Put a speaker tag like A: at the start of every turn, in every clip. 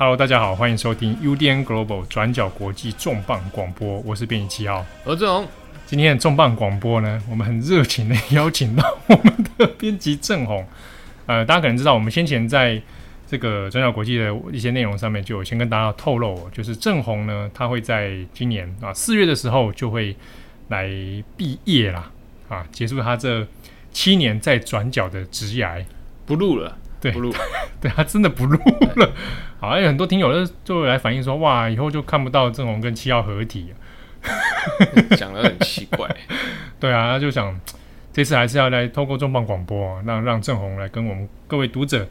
A: Hello，大家好，欢迎收听 UDN Global 转角国际重磅广播，我是编辑七号，
B: 何志宏。
A: 今天的重磅广播呢，我们很热情的邀请到我们的编辑正宏。呃，大家可能知道，我们先前在这个转角国际的一些内容上面，就有先跟大家透露，就是正宏呢，他会在今年啊四月的时候就会来毕业啦，啊，结束他这七年在转角的职涯，
B: 不录了。
A: 对，
B: 不录，
A: 对他真的不录了。好，而且很多听友就就来反映说，哇，以后就看不到郑红跟七号合体，
B: 讲的很奇怪。
A: 对啊，他就想这次还是要来透过重磅广播，让让郑红来跟我们各位读者。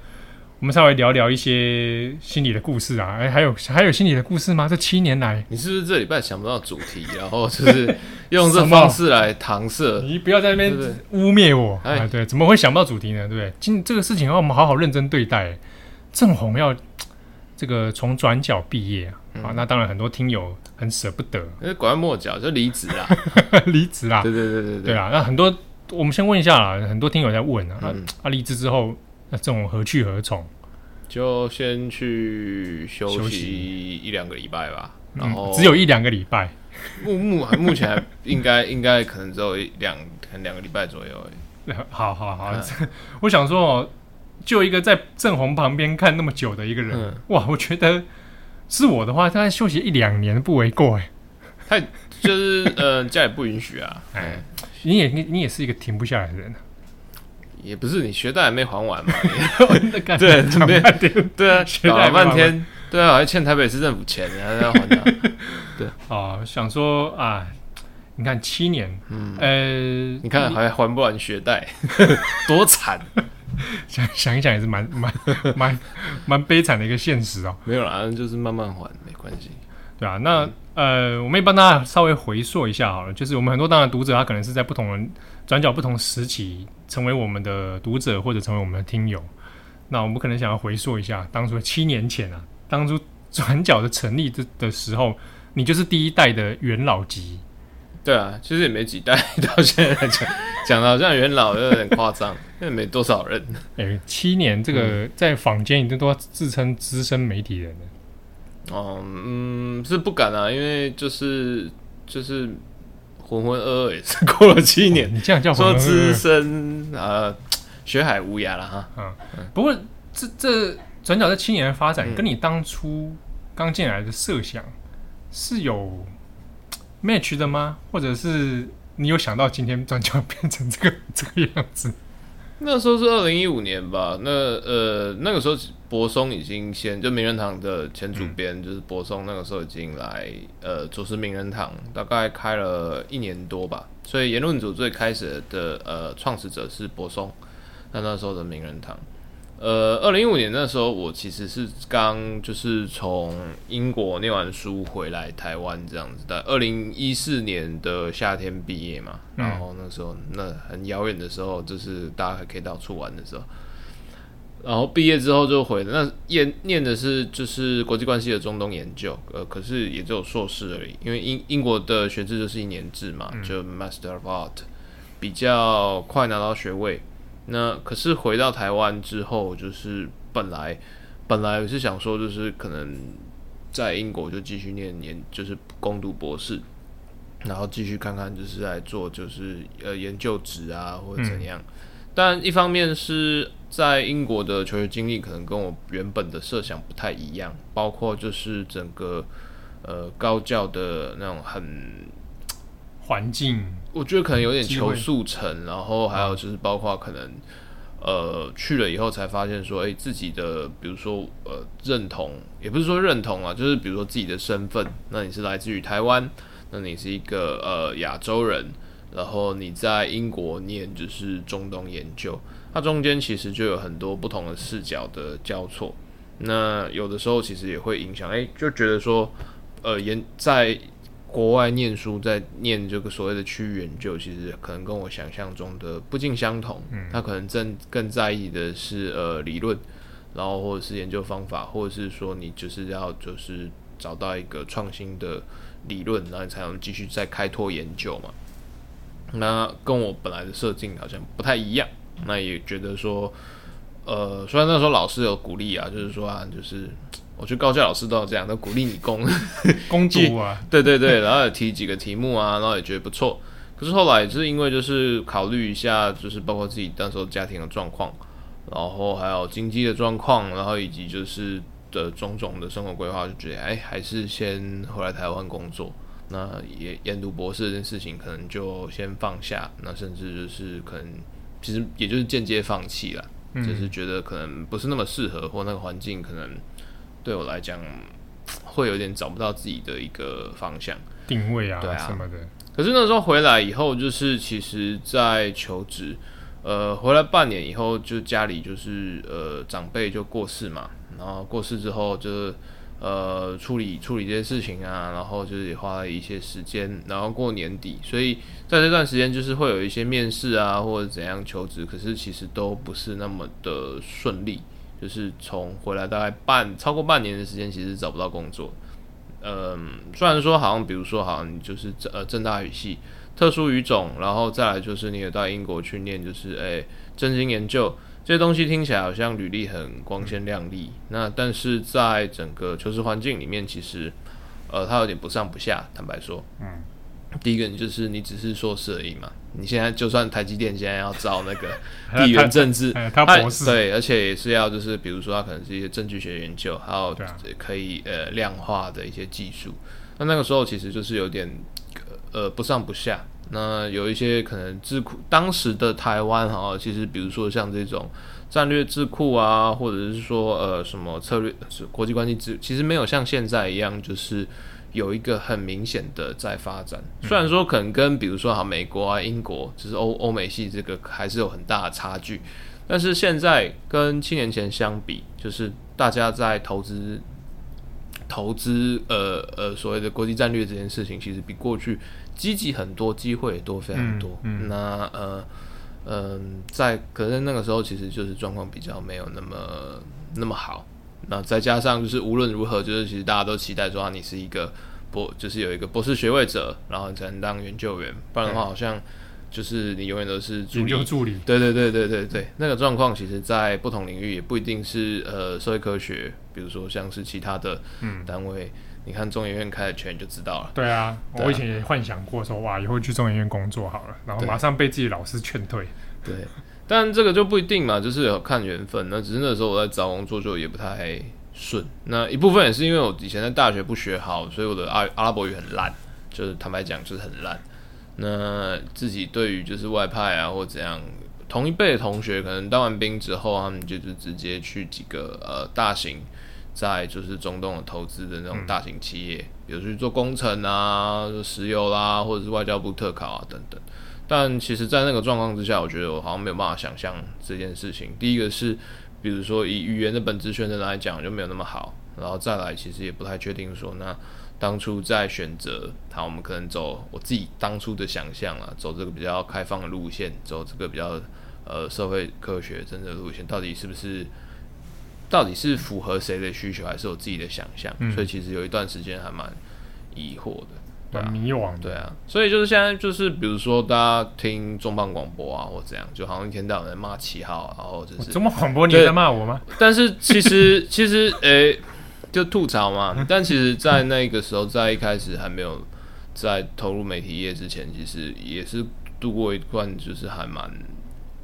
A: 我们稍微聊聊一些心里的故事啊，哎，还有还有心里的故事吗？这七年来，
B: 你是不是这礼拜想不到主题，然后就是 用这方式来搪塞？
A: 你不要在那边污蔑我对对啊！对，怎么会想不到主题呢？对不对？今这个事情要我们好好认真对待。正红要这个从转角毕业啊，嗯、啊，那当然很多听友很舍不得，
B: 因为拐弯抹角就离职啦，
A: 离职啦，
B: 对对对对对，
A: 对啊。那很多我们先问一下啦，很多听友在问啊，嗯、啊，离职之后。那这种何去何从？
B: 就先去休息一两个礼拜吧。然后、
A: 嗯、只有一两个礼拜，
B: 目目 目前应该应该可能只有一两两个礼拜左右而已。
A: 好好好，嗯、我想说哦，就一个在正红旁边看那么久的一个人，嗯、哇，我觉得是我的话，他休息一两年不为过哎。
B: 他就是呃，家里不允许啊。哎，
A: 你也你你也是一个停不下来的人。
B: 也不是你学贷还没还完嘛？
A: 对，
B: 对啊，搞了半天，对啊，还欠台北市政府钱，还要还他。对
A: 啊，想说啊，你看七年，嗯，呃，
B: 你看还还不完学贷，多惨！
A: 想想一想也是蛮蛮蛮蛮悲惨的一个现实哦。
B: 没有啦，就是慢慢还，没关系。
A: 对啊，那呃，我们也帮大家稍微回溯一下好了，就是我们很多当然读者他可能是在不同人转角不同时期。成为我们的读者或者成为我们的听友，那我们可能想要回溯一下，当初七年前啊，当初转角的成立的的时候，你就是第一代的元老级。
B: 对啊，其实也没几代，到现在来讲，讲的好像元老有点夸张，因为没多少人。
A: 哎、欸，七年这个在坊间已经都要自称资深媒体人了。
B: 哦，嗯，是不敢啊，因为就是就是。浑浑噩噩也是过了七年，
A: 你这样叫
B: 说资深呃，学海无涯了哈。
A: 嗯，不过这这转角这七年的发展，跟你当初刚进来的设想是有 match 的吗？或者是你有想到今天转角变成这个 这个样子？
B: 那时候是二零一五年吧，那呃那个时候柏松已经先就名人堂的前主编、就是柏松，那个时候已经来呃主持名人堂，大概开了一年多吧，所以言论组最开始的呃创始者是柏松，那那时候的名人堂。呃，二零一五年那时候，我其实是刚就是从英国念完书回来台湾这样子的。二零一四年的夏天毕业嘛，嗯、然后那时候那很遥远的时候，就是大家还可以到处玩的时候。然后毕业之后就回，那念念的是就是国际关系的中东研究，呃，可是也只有硕士而已，因为英英国的学制就是一年制嘛，嗯、就 Master of Art 比较快拿到学位。那可是回到台湾之后，就是本来本来是想说，就是可能在英国就继续念研，就是攻读博士，然后继续看看就是来做就是呃研究职啊或者怎样。嗯、但一方面是在英国的求学经历可能跟我原本的设想不太一样，包括就是整个呃高教的那种很。
A: 环境，
B: 我觉得可能有点求速成，然后还有就是包括可能，呃，去了以后才发现说，哎，自己的比如说呃认同，也不是说认同啊，就是比如说自己的身份，那你是来自于台湾，那你是一个呃亚洲人，然后你在英国念就是中东研究，它中间其实就有很多不同的视角的交错，那有的时候其实也会影响，哎，就觉得说，呃，研在。国外念书，在念这个所谓的区域研究，其实可能跟我想象中的不尽相同。嗯，他可能正更在意的是呃理论，然后或者是研究方法，或者是说你就是要就是找到一个创新的理论，然后你才能继续再开拓研究嘛。那跟我本来的设定好像不太一样。那也觉得说，呃，虽然那时候老师有鼓励啊，就是说啊，就是我觉得高教老师都有这样，都鼓励你攻
A: 攻读啊，
B: 对对对，然后也提几个题目啊，然后也觉得不错。可是后来就是因为就是考虑一下，就是包括自己那时候家庭的状况，然后还有经济的状况，然后以及就是的种种的生活规划，就觉得哎，还是先回来台湾工作。那也研读博士这件事情可能就先放下，那甚至就是可能其实也就是间接放弃了，嗯、就是觉得可能不是那么适合，或那个环境可能对我来讲会有点找不到自己的一个方向
A: 定位啊，
B: 对啊
A: 什么的。
B: 可是那时候回来以后，就是其实，在求职，呃，回来半年以后，就家里就是呃长辈就过世嘛，然后过世之后就呃处理处理这些事情啊，然后就是也花了一些时间，然后过年底，所以在这段时间就是会有一些面试啊或者怎样求职，可是其实都不是那么的顺利，就是从回来大概半超过半年的时间，其实找不到工作。嗯，虽然说好像，比如说，好像你就是呃正大语系特殊语种，然后再来就是你也到英国去念，就是诶真经研究这些东西听起来好像履历很光鲜亮丽，那但是在整个求职环境里面，其实呃它有点不上不下，坦白说，嗯。第一个，你就是你只是硕士而已嘛。你现在就算台积电现在要招那个 地缘政治，
A: 他博士
B: 对，而且也是要就是比如说他可能是一些证据学研究，还有可以呃量化的一些技术。那那个时候其实就是有点呃不上不下。那有一些可能智库，当时的台湾哈，其实比如说像这种战略智库啊，或者是说呃什么策略国际关系智，其实没有像现在一样就是。有一个很明显的在发展，虽然说可能跟比如说哈美国啊、英国，就是欧欧美系这个还是有很大的差距，但是现在跟七年前相比，就是大家在投资投资呃呃所谓的国际战略这件事情，其实比过去积极很多，机会也多非常多。嗯嗯、那呃嗯、呃，在可能那个时候，其实就是状况比较没有那么那么好。那再加上就是无论如何，就是其实大家都期待说啊，你是一个博，就是有一个博士学位者，然后你才能当研究员，不然的话好像就是你永远都是助理。
A: 研究助理。
B: 对对对对对对，那个状况其实，在不同领域也不一定是呃社会科学，比如说像是其他的单位，嗯、你看中研院开的全就知道了。
A: 对啊，对啊，我以前也幻想过说哇，以后去中研院工作好了，然后马上被自己老师劝退。
B: 对。但这个就不一定嘛，就是有看缘分。那只是那时候我在找工作就也不太顺。那一部分也是因为我以前在大学不学好，所以我的阿阿拉伯语很烂，就是坦白讲就是很烂。那自己对于就是外派啊或怎样，同一辈的同学可能当完兵之后，他们就是直接去几个呃大型在就是中东的投资的那种大型企业，比如去做工程啊、石油啦，或者是外交部特考啊等等。但其实，在那个状况之下，我觉得我好像没有办法想象这件事情。第一个是，比如说以语言的本质学能来讲，就没有那么好。然后再来，其实也不太确定说，那当初在选择，好，我们可能走我自己当初的想象啊，走这个比较开放的路线，走这个比较呃社会科学政治的路线，到底是不是，到底是符合谁的需求，还是我自己的想象？嗯、所以其实有一段时间还蛮疑惑的。
A: 迷惘。
B: 对啊，所以就是现在，就是比如说大家听重磅广播啊，或怎样，就好像一天到晚在骂七号，然后就是
A: 重磅广播，你在骂我吗？
B: 但是其实 其实诶、欸，就吐槽嘛。但其实，在那个时候，在一开始还没有在投入媒体业之前，其实也是度过一段，就是还蛮，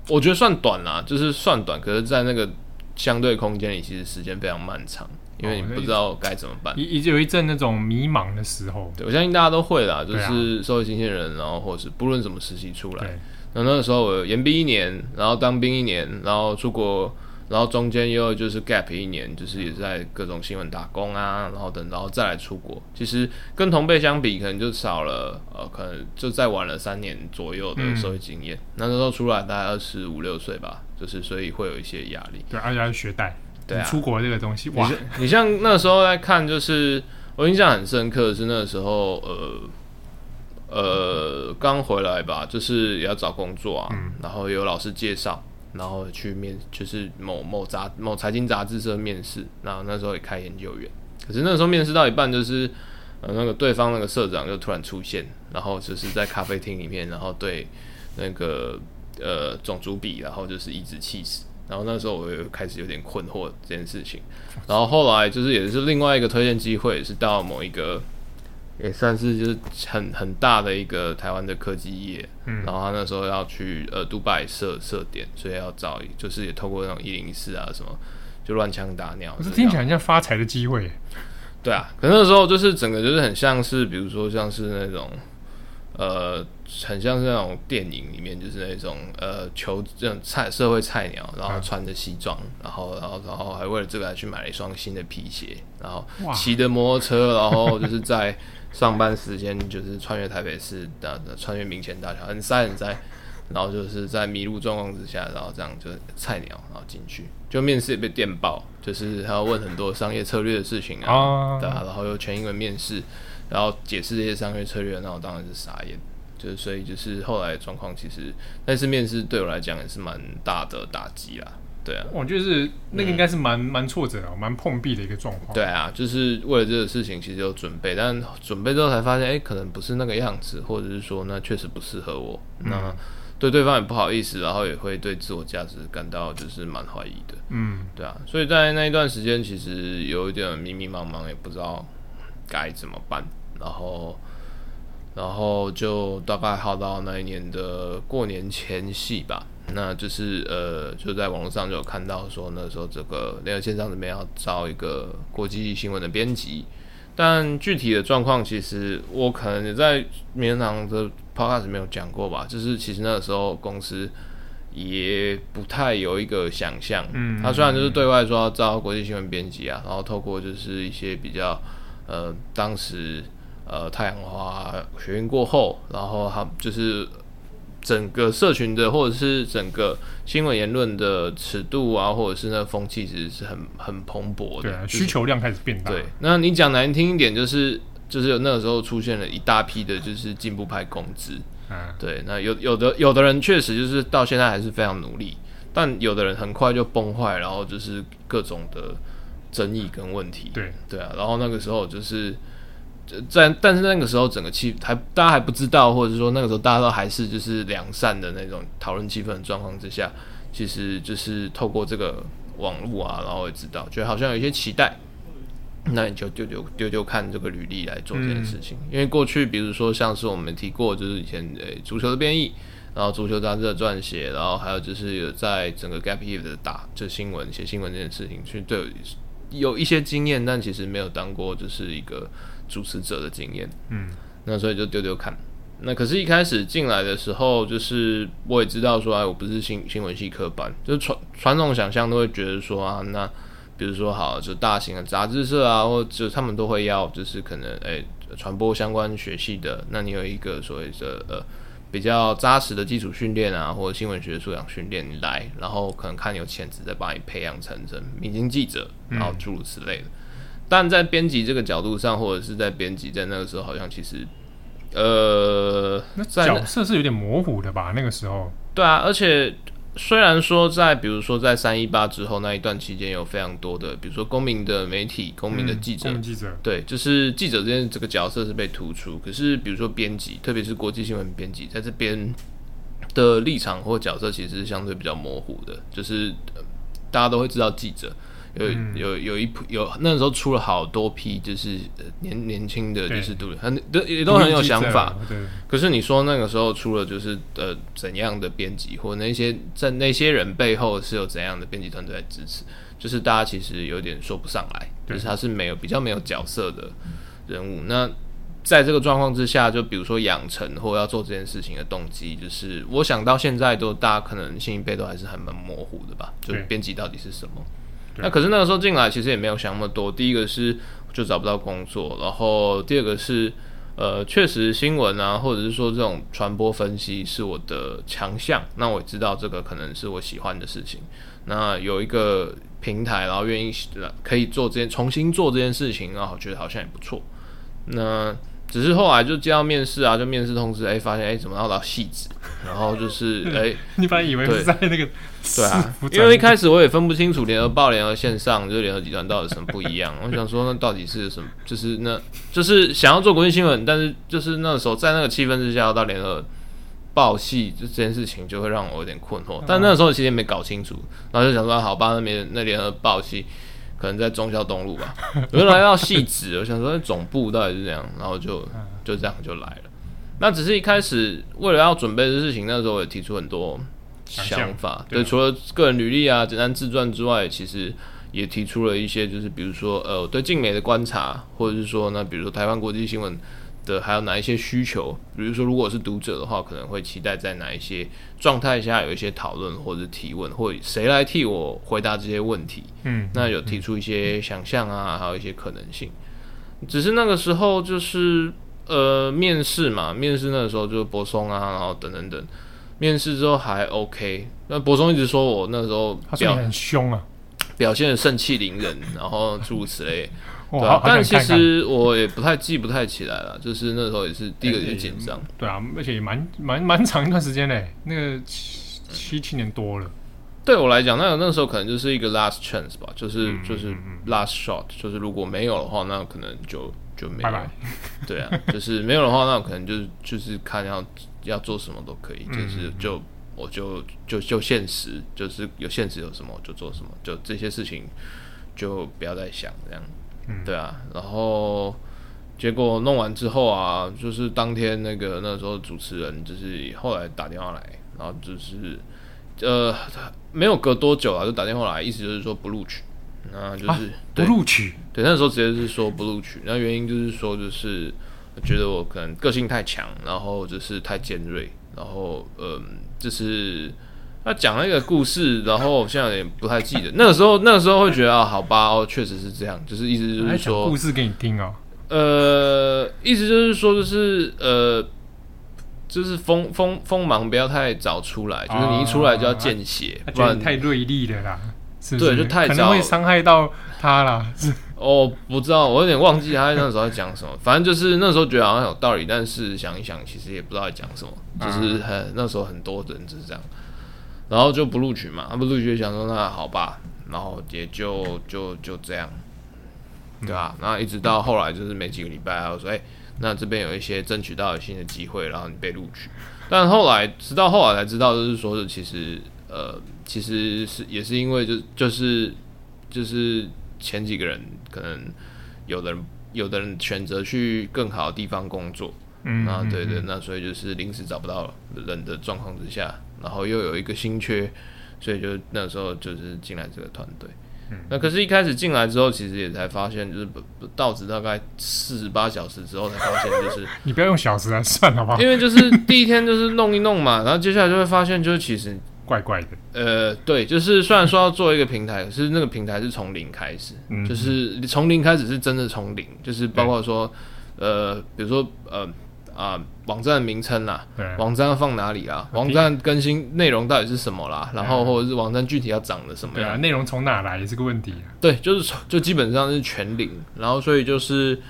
B: 我觉得算短啦，就是算短。可是，在那个相对空间里，其实时间非常漫长。因为你不知道该怎么办，
A: 一一有一阵那种迷茫的时候。
B: 对，我相信大家都会啦，就是社会新鲜人，然后或是不论什么时期出来，那那个时候我延毕一年，然后当兵一年，然后出国，然后中间又就是 gap 一年，就是也在各种新闻打工啊，然后等，然后再来出国。其实跟同辈相比，可能就少了呃，可能就再晚了三年左右的社会经验。嗯、那那时候出来大概二十五六岁吧，就是所以会有一些压力。
A: 对，而且还是学贷。
B: 对啊，
A: 出国这个东西，哇！
B: 你像那时候在看，就是我印象很深刻，是那个时候，呃呃，刚回来吧，就是也要找工作啊，嗯、然后有老师介绍，然后去面，就是某某杂某财经杂志社面试，然后那时候也开研究员，可是那时候面试到一半，就是呃那个对方那个社长就突然出现，然后就是在咖啡厅里面，然后对那个呃总主笔，然后就是颐指气使。然后那时候我又开始有点困惑这件事情，然后后来就是也是另外一个推荐机会，是到某一个也算是就是很很大的一个台湾的科技业，嗯，然后他那时候要去呃杜拜设设点，所以要找就是也透过那种一零四啊什么，就乱枪打鸟，
A: 这听起来很像发财的机会。
B: 对啊，可是那时候就是整个就是很像是，比如说像是那种。呃，很像是那种电影里面，就是那种呃，求这种菜社会菜鸟，然后穿着西装，然后然后然后还为了这个还去买了一双新的皮鞋，然后骑着摩托车，然后就是在上班时间就是穿越台北市的穿越明前大桥，很塞很塞，然后就是在迷路状况之下，然后这样就菜鸟，然后进去就面试也被电爆，就是他要问很多商业策略的事情啊，对啊，然后又全英文面试。然后解释这些商业策略，那我当然是傻眼。就是所以就是后来的状况，其实那次面试对我来讲也是蛮大的打击啦。对啊，
A: 我觉得是那个应该是蛮蛮、嗯、挫折的，蛮碰壁的一个状况。
B: 对啊，就是为了这个事情其实有准备，但准备之后才发现，哎，可能不是那个样子，或者是说那确实不适合我。嗯、那对对方也不好意思，然后也会对自我价值感到就是蛮怀疑的。嗯，对啊，所以在那一段时间其实有一点迷迷茫茫，也不知道该怎么办。然后，然后就大概耗到那一年的过年前夕吧。那就是呃，就在网络上就有看到说，那时候这个联合线上这边要招一个国际新闻的编辑，但具体的状况其实我可能也在名人堂的 podcast 没有讲过吧。就是其实那个时候公司也不太有一个想象。嗯，他虽然就是对外说要招国际新闻编辑啊，然后透过就是一些比较呃当时。呃，太阳花学运过后，然后他就是整个社群的，或者是整个新闻言论的尺度啊，或者是那个风气，其实是很很蓬勃的。
A: 对啊，需求量开始变大。
B: 对，那你讲难听一点，就是就是有那个时候出现了一大批的，就是进步派公知。嗯，对，那有有的有的人确实就是到现在还是非常努力，但有的人很快就崩坏，然后就是各种的争议跟问题。
A: 对
B: 对啊，然后那个时候就是。在，但是那个时候整个气还大家还不知道，或者说那个时候大家都还是就是良善的那种讨论气氛的状况之下，其实就是透过这个网络啊，然后也知道，觉得好像有一些期待，那你就丢丢丢丢看这个履历来做这件事情。因为过去比如说像是我们提过，就是以前诶、足球的编译，然后足球杂志的撰写，然后还有就是有在整个 Gap Year 的打就新闻写新闻这件事情，去对有一些经验，但其实没有当过就是一个。主持者的经验，嗯，那所以就丢丢看。那可是，一开始进来的时候，就是我也知道说，哎，我不是新新闻系科班，就是传传统想象都会觉得说啊，那比如说好，就大型的杂志社啊，或者他们都会要，就是可能哎，传播相关学系的，那你有一个所谓的呃比较扎实的基础训练啊，或者新闻学素养训练你来，然后可能看你有潜质，再把你培养成成明星记者，然后诸如此类的。嗯但在编辑这个角度上，或者是在编辑在那个时候，好像其实，呃，
A: 那角色是有点模糊的吧？那个时候，
B: 对啊，而且虽然说在比如说在三一八之后那一段期间，有非常多的，比如说公民的媒体、公民的记者，
A: 嗯、记者
B: 对，就是记者之间这个角色是被突出。可是比如说编辑，特别是国际新闻编辑，在这边的立场或角色其实是相对比较模糊的，就是大家都会知道记者。有有有一批有那时候出了好多批，就是年年轻的，就是读很都也都很有想法。对。可是你说那个时候出了就是呃怎样的编辑，或那些在那些人背后是有怎样的编辑团队来支持，就是大家其实有点说不上来，就是他是没有比较没有角色的人物。那在这个状况之下，就比如说养成或要做这件事情的动机，就是我想到现在都大家可能新一辈都还是很蛮模糊的吧，就编辑到底是什么？那可是那个时候进来，其实也没有想那么多。第一个是就找不到工作，然后第二个是，呃，确实新闻啊，或者是说这种传播分析是我的强项。那我知道这个可能是我喜欢的事情。那有一个平台，然后愿意可以做这件重新做这件事情，然后觉得好像也不错。那。只是后来就接到面试啊，就面试通知，哎、欸，发现哎、欸，怎么要到戏子？然后就是 哎，欸、
A: 你本来以为是在那个
B: 对啊，因为一开始我也分不清楚联合报、联合线上就是联合集团到底什么不一样。我想说，那到底是什么？就是那，就是想要做国际新闻，但是就是那个时候在那个气氛之下，要到联合报戏这件事情就会让我有点困惑。但那个时候其实也没搞清楚，然后就想说好吧，那边那联合报系可能在中校东路吧。我就来到戏子，我想说总部到底是这样，然后就就这样就来了。那只是一开始为了要准备的事情，那时候也提出很多想法。对，除了个人履历啊、简单自传之外，其实也提出了一些，就是比如说呃，对静美的观察，或者是说那比如说台湾国际新闻的还有哪一些需求，比如说如果是读者的话，可能会期待在哪一些状态下有一些讨论或者提问，或者谁来替我回答这些问题。嗯，那有提出一些想象啊，还有一些可能性。只是那个时候就是。呃，面试嘛，面试那个时候就是柏松啊，然后等等等，面试之后还 OK。那柏松一直说我那时候表现
A: 很凶啊，
B: 表现的盛气凌人，然后诸如此类。对啊，但其实我也不太记不太起来了，就是那时候也是第一个也紧张。
A: 对啊，而且也蛮蛮蛮长一段时间嘞，那个七七七年多了。
B: 对我来讲，那那时候可能就是一个 last chance 吧，就是就是 last shot，就是如果没有的话，那可能就。就没有，拜拜 对啊，就是没有的话，那我可能就是就是看要要做什么都可以，就是就我就就就现实，就是有现实有什么我就做什么，就这些事情就不要再想这样，嗯，对啊，然后结果弄完之后啊，就是当天那个那时候主持人就是后来打电话来，然后就是呃没有隔多久啊，就打电话来，意思就是说不录取。那就是、啊、不录取，对，那时候直接是说不录取。那原因就是说，就是觉得我可能个性太强，然后就是太尖锐，然后嗯，就是他讲了一个故事，然后我现在也不太记得。那个时候，那个时候会觉得啊，好吧，哦，确实是这样，就是意思就是说
A: 故事给你听哦。
B: 呃，意思就是说，就是呃，就是锋锋锋芒不要太早出来，就是你一出来就要见血，
A: 不然太锐利了啦。是是
B: 对，就太早
A: 可能会伤害到他了。
B: 哦，不知道，我有点忘记他那时候在讲什么。反正就是那时候觉得好像有道理，但是想一想，其实也不知道在讲什么。就是很那时候很多人就是这样，然后就不录取嘛。他不录取，想说那好吧，然后也就就就这样，对吧？然后一直到后来就是没几个礼拜，他说：“哎，那这边有一些争取到新的机会，然后你被录取。”但后来直到后来才知道，就是说是其实呃。其实是也是因为就就是就是前几个人可能有的人有的人选择去更好的地方工作，嗯，啊对对，那所以就是临时找不到人的状况之下，然后又有一个新缺，所以就那时候就是进来这个团队。嗯，那可是，一开始进来之后，其实也才发现，就是到职大概四十八小时之后才发现，就是
A: 你不要用小时来算好不好？
B: 因为就是第一天就是弄一弄嘛，然后接下来就会发现，就是其实。
A: 怪怪的，
B: 呃，对，就是虽然说要做一个平台，可是那个平台是从零开始，嗯、就是从零开始是真的从零，就是包括说，呃，比如说，呃，啊，网站的名称啦，对网站要放哪里啦，网站更新内容到底是什么啦，然后或者是网站具体要长得什么样，对啊，
A: 内容从哪来也是个问题啊，
B: 对，就是就基本上是全零，然后所以就是。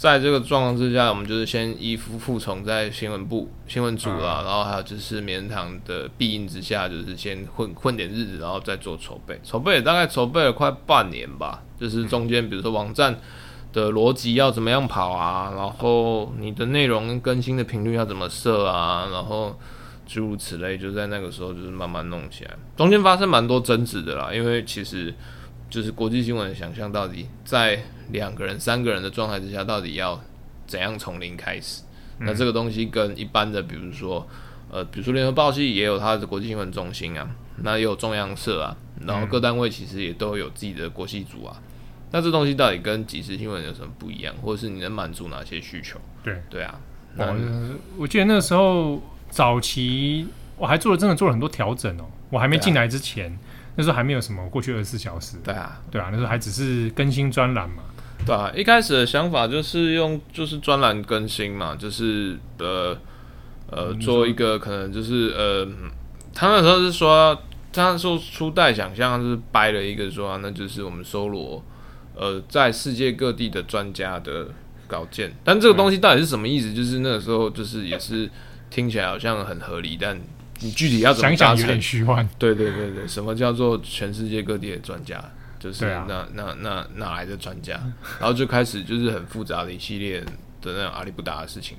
B: 在这个状况之下，我们就是先依附服从在新闻部、新闻组啊，嗯、然后还有就是棉人堂的庇荫之下，就是先混混点日子，然后再做筹备。筹备也大概筹备了快半年吧，就是中间比如说网站的逻辑要怎么样跑啊，然后你的内容更新的频率要怎么设啊，然后诸如此类，就在那个时候就是慢慢弄起来。中间发生蛮多争执的啦，因为其实。就是国际新闻想象，到底在两个人、三个人的状态之下，到底要怎样从零开始？嗯、那这个东西跟一般的，比如说，呃，比如说联合报系也有它的国际新闻中心啊，那也有中央社啊，然后各单位其实也都有自己的国际组啊。嗯、那这东西到底跟即时新闻有什么不一样，或者是你能满足哪些需求？对。对啊，
A: 我我记得那个时候早期我还做了真的做了很多调整哦，我还没进来之前。那时候还没有什么过去二十四小时，
B: 对啊，
A: 对啊，那时候还只是更新专栏嘛，
B: 对啊，一开始的想法就是用就是专栏更新嘛，就是呃呃做一个可能就是呃，他那时候是说，他说初代想象是掰了一个说，那就是我们搜罗呃在世界各地的专家的稿件，但这个东西到底是什么意思？就是那个时候就是也是听起来好像很合理，但。你具体要怎么达成？
A: 想想有点虚幻。
B: 对对对对，什么叫做全世界各地的专家？就是那、啊、那那哪来的专家？然后就开始就是很复杂的一系列的那种阿里不达的事情。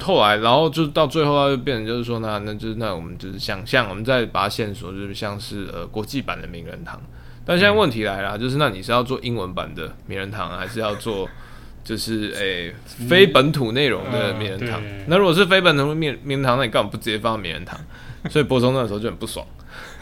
B: 后来，然后就到最后，它就变成就是说，那那就是那我们就是想象，我们再把它线索，就是像是呃国际版的名人堂。但现在问题来了，就是那你是要做英文版的名人堂，还是要做 就是诶、欸、非本土内容的名人堂？嗯、那如果是非本土名名人堂，那你干嘛不直接放名人堂？所以柏松那个时候就很不爽。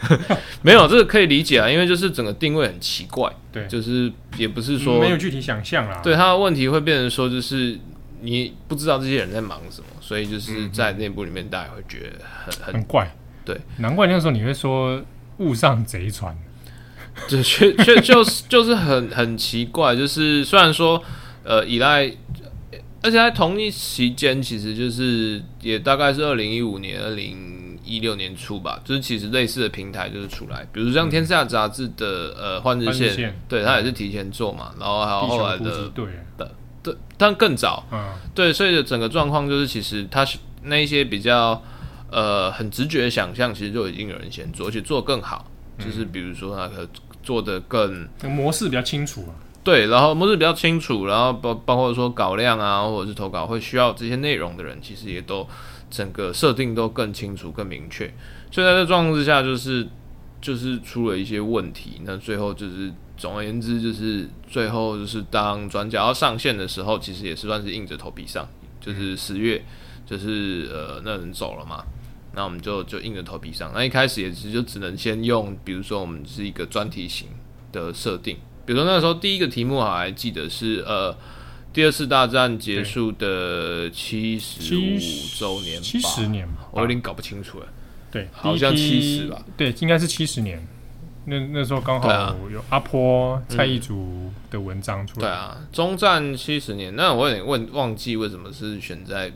B: 没有，这个可以理解啊，因为就是整个定位很奇怪，
A: 对，
B: 就是也不是说、
A: 嗯、没有具体想象啦。
B: 对，他的问题会变成说，就是你不知道这些人在忙什么，所以就是在内部里面，大家会觉得很很，
A: 很怪。
B: 对，
A: 难怪那时候你会说误上贼船，
B: 这确确就是就是很很奇怪，就是虽然说呃依赖，而且在同一期间，其实就是也大概是二零一五年二零。一六年初吧，就是其实类似的平台就是出来，比如像《天下》杂志的呃《换日线》，对，它也是提前做嘛，然后还有后来的对的对，但更早，嗯，对，所以的整个状况就是，其实它是那一些比较呃很直觉的想象，其实就已经有人先做，而且做得更好，就是比如说那个做的更
A: 模式比较清楚啊，
B: 对，然后模式比较清楚，然后包包括说稿量啊，或者是投稿会需要这些内容的人，其实也都。整个设定都更清楚、更明确，所以在这状况之下，就是就是出了一些问题。那最后就是总而言之，就是最后就是当转角要上线的时候，其实也是算是硬着头皮上。就是十月，就是呃那人走了嘛，那我们就就硬着头皮上。那一开始也是就只能先用，比如说我们是一个专题型的设定，比如说那个时候第一个题目我还记得是呃。第二次大战结束的七十五周年，
A: 七十年，
B: 我有点搞不清楚了。
A: 对，
B: 好像七十吧？
A: 对，应该是七十年。那那时候刚好有阿坡、蔡一祖的文章出来。
B: 对啊，中战七十年。那我有点问，忘记为什么是选在，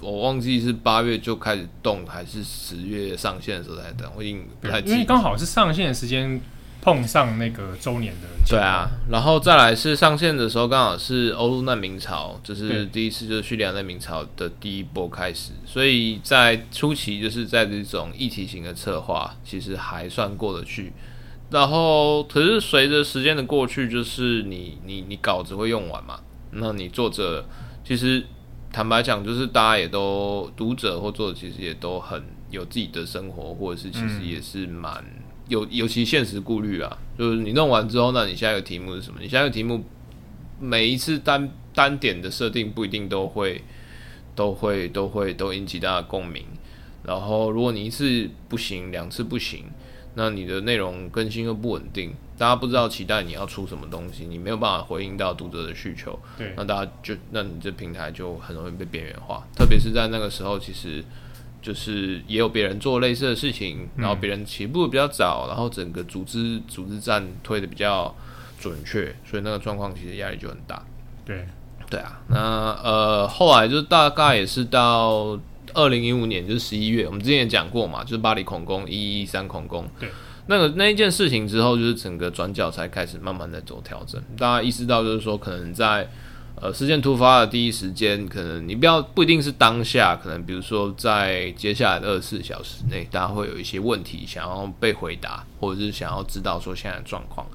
B: 我忘记是八月就开始动，还是十月上线的时候才等？我已经不太记得。
A: 因为刚好是上线的时间。碰上那个周年的，
B: 对啊，然后再来是上线的时候，刚好是欧陆难民潮，就是第一次就是叙利亚难民潮的第一波开始，所以在初期就是在这种议题型的策划，其实还算过得去。然后可是随着时间的过去，就是你你你稿子会用完嘛，那你作者其实坦白讲，就是大家也都读者或作者其实也都很有自己的生活，或者是其实也是蛮。嗯有尤其现实顾虑啊，就是你弄完之后，那你下一个题目是什么？你下一个题目每一次单单点的设定不一定都会都会都会都引起大家共鸣。然后如果你一次不行，两次不行，那你的内容更新又不稳定，大家不知道期待你要出什么东西，你没有办法回应到读者的需求，
A: 对，
B: 那大家就那你这平台就很容易被边缘化。特别是在那个时候，其实。就是也有别人做类似的事情，然后别人起步比较早，然后整个组织组织战推的比较准确，所以那个状况其实压力就很大。
A: 对，
B: 对啊。那呃后来就大概也是到二零一五年，就是十一月，我们之前也讲过嘛，就是巴黎恐攻一一三恐攻。
A: 对，
B: 那个那一件事情之后，就是整个转角才开始慢慢的做调整，大家意识到就是说可能在。呃，事件突发的第一时间，可能你不要不一定是当下，可能比如说在接下来的二十四小时内，大家会有一些问题想要被回答，或者是想要知道说现在的状况，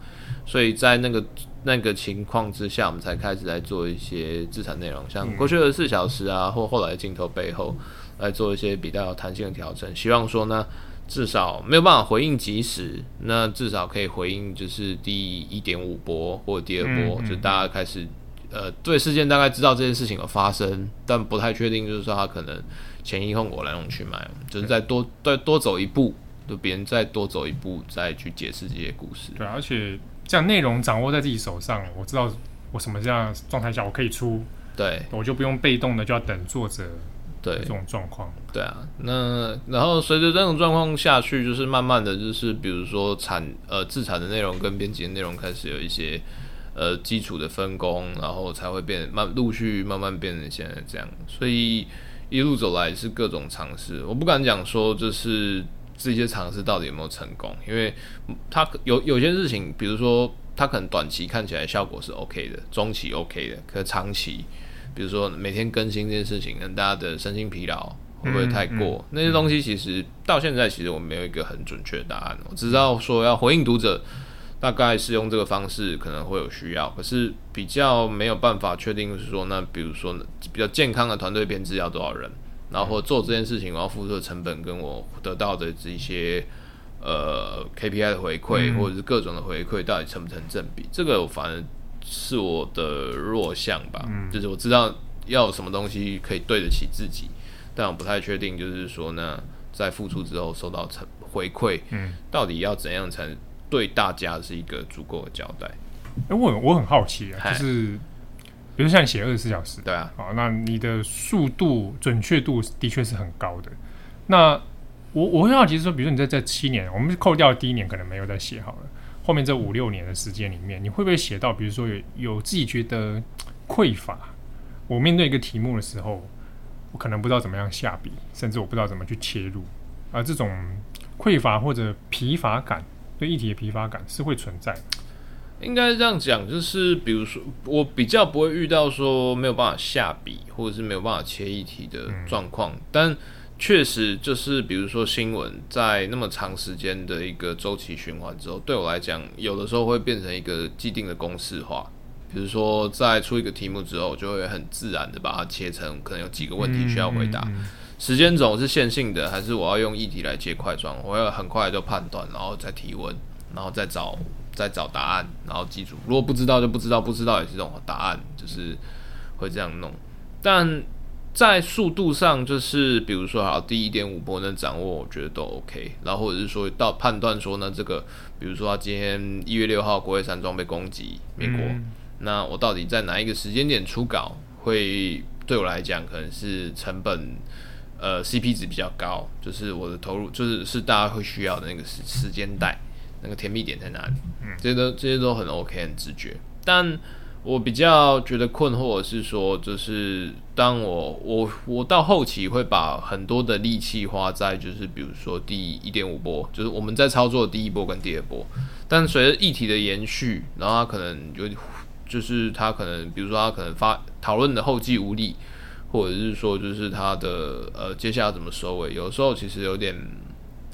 B: 所以在那个那个情况之下，我们才开始来做一些资产内容，像过去二十四小时啊，或后来镜头背后来做一些比较弹性的调整，希望说呢，至少没有办法回应及时，那至少可以回应就是第一点五波或者第二波，就大家开始。呃，对事件大概知道这件事情的发生，但不太确定，就是说他可能前因后果来龙去脉，就是再多再多走一步，就别人再多走一步再去解释这些故事。
A: 对，而且这样内容掌握在自己手上，我知道我什么这样状态下我可以出，
B: 对，
A: 我就不用被动的就要等作者
B: 对
A: 这种状况。
B: 对啊，那然后随着这种状况下去，就是慢慢的就是比如说产呃自产的内容跟编辑的内容开始有一些。呃，基础的分工，然后才会变慢，陆续慢慢变成现在这样。所以一路走来是各种尝试，我不敢讲说就是这些尝试到底有没有成功，因为它有有些事情，比如说它可能短期看起来效果是 OK 的，中期 OK 的，可是长期，比如说每天更新这件事情，让大家的身心疲劳会不会太过？嗯嗯、那些东西其实到现在其实我没有一个很准确的答案，我只知道说要回应读者。大概是用这个方式可能会有需要，可是比较没有办法确定是说，那比如说比较健康的团队编制要多少人？然后做这件事情我要付出的成本跟我得到的这些呃 KPI 的回馈、嗯、或者是各种的回馈到底成不成正比？这个我反而是我的弱项吧，嗯、就是我知道要有什么东西可以对得起自己，但我不太确定，就是说呢，在付出之后收到成回馈，嗯，到底要怎样才对大家是一个足够的交代？
A: 哎、欸，我我很好奇啊，就是比如像你写二十四小时，
B: 对啊，
A: 好，那你的速度准确度的确是很高的。那我我会好奇是说，比如说你在这七年，我们扣掉第一年可能没有在写好了，后面这五六年的时间里面，你会不会写到，比如说有有自己觉得匮乏？我面对一个题目的时候，我可能不知道怎么样下笔，甚至我不知道怎么去切入，而这种匮乏或者疲乏感，对议题的疲乏感是会存在的。
B: 应该这样讲，就是比如说，我比较不会遇到说没有办法下笔，或者是没有办法切议题的状况。但确实就是，比如说新闻在那么长时间的一个周期循环之后，对我来讲，有的时候会变成一个既定的公式化。比如说，在出一个题目之后，就会很自然的把它切成可能有几个问题需要回答。嗯嗯嗯、时间轴是线性的，还是我要用议题来接块状？我要很快就判断，然后再提问，然后再找。再找答案，然后记住。如果不知道就不知道，不知道也是这种答案，就是会这样弄。但在速度上，就是比如说，好，第一点五波能掌握，我觉得都 OK。然后或者是说到判断说呢，这个比如说他今天一月六号国会山庄被攻击，美国，嗯、那我到底在哪一个时间点出稿，会对我来讲可能是成本呃 CP 值比较高，就是我的投入就是是大家会需要的那个时时间带。那个甜蜜点在哪里？嗯，这些都这些都很 OK，很直觉。但我比较觉得困惑的是说，就是当我我我到后期会把很多的力气花在，就是比如说第一点五波，就是我们在操作的第一波跟第二波。但随着议题的延续，然后他可能就就是他可能，比如说他可能发讨论的后继无力，或者是说就是他的呃接下来怎么收尾，有时候其实有点。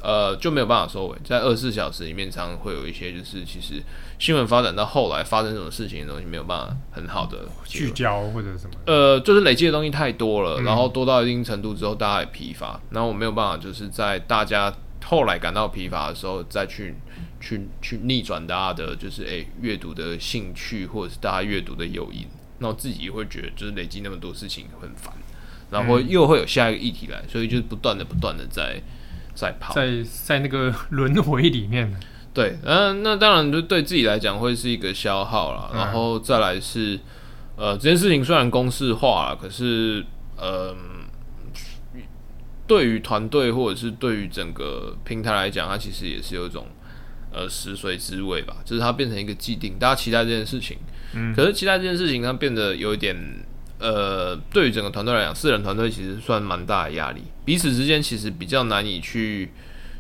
B: 呃，就没有办法收尾。在二十四小时里面，常常会有一些，就是其实新闻发展到后来发生什么事情的东西，没有办法很好的
A: 聚焦或者什么。
B: 呃，就是累积的东西太多了，然后多到一定程度之后，大家也疲乏。然后我没有办法，就是在大家后来感到疲乏的时候，再去去去逆转大家的，就是诶阅读的兴趣，或者是大家阅读的诱因。那我自己会觉得，就是累积那么多事情很烦，然后又会有下一个议题来，所以就是不断的不断的在。在跑，
A: 在在那个 轮回里面，
B: 对，嗯，那当然就对自己来讲会是一个消耗了。然后再来是，呃，这件事情虽然公式化了，可是，呃，对于团队或者是对于整个平台来讲，它其实也是有一种呃食髓之味吧，就是它变成一个既定，大家期待这件事情，嗯，可是期待这件事情它变得有一点。呃，对于整个团队来讲，四人团队其实算蛮大的压力，彼此之间其实比较难以去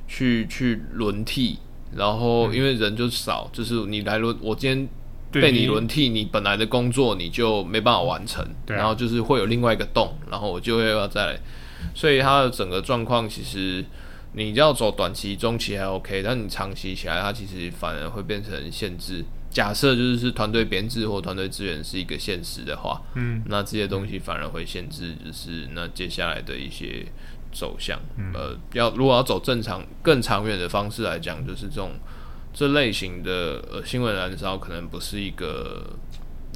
B: 去去轮替，然后因为人就少，就是你来轮，我今天被你轮替，你本来的工作你就没办法完成，然后就是会有另外一个洞，然后我就会要再来，所以它的整个状况其实你要走短期、中期还 OK，但你长期起来，它其实反而会变成限制。假设就是是团队编制或团队资源是一个现实的话，嗯，那这些东西反而会限制，就是那接下来的一些走向。嗯、呃，要如果要走正常、更长远的方式来讲，就是这种这类型的呃新闻燃烧，可能不是一个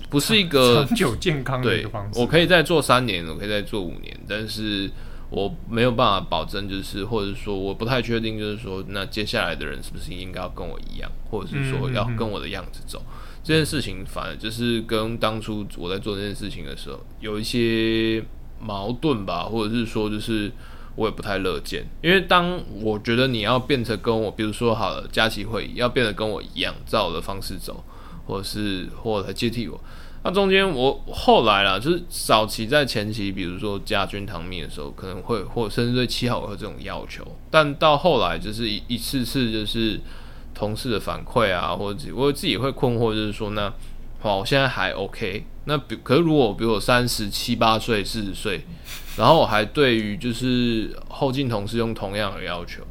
B: 不是一个
A: 长久健康的一个方式。
B: 我可以再做三年，我可以再做五年，但是。我没有办法保证，就是或者说我不太确定，就是说那接下来的人是不是应该要跟我一样，或者是说要跟我的样子走？嗯嗯嗯，这件事情反而就是跟当初我在做这件事情的时候有一些矛盾吧，或者是说就是我也不太乐见，因为当我觉得你要变成跟我，比如说好了，佳琪会要变得跟我一样，照我的方式走，或者是或者接替我。那中间我后来啦，就是早期在前期，比如说加军糖蜜的时候，可能会或甚至对七号会有这种要求，但到后来就是一一次次就是同事的反馈啊，或者我自己会困惑，就是说那好，我现在还 OK，那比可是如果比如我三十七八岁、四十岁，然后我还对于就是后进同事用同样的要求，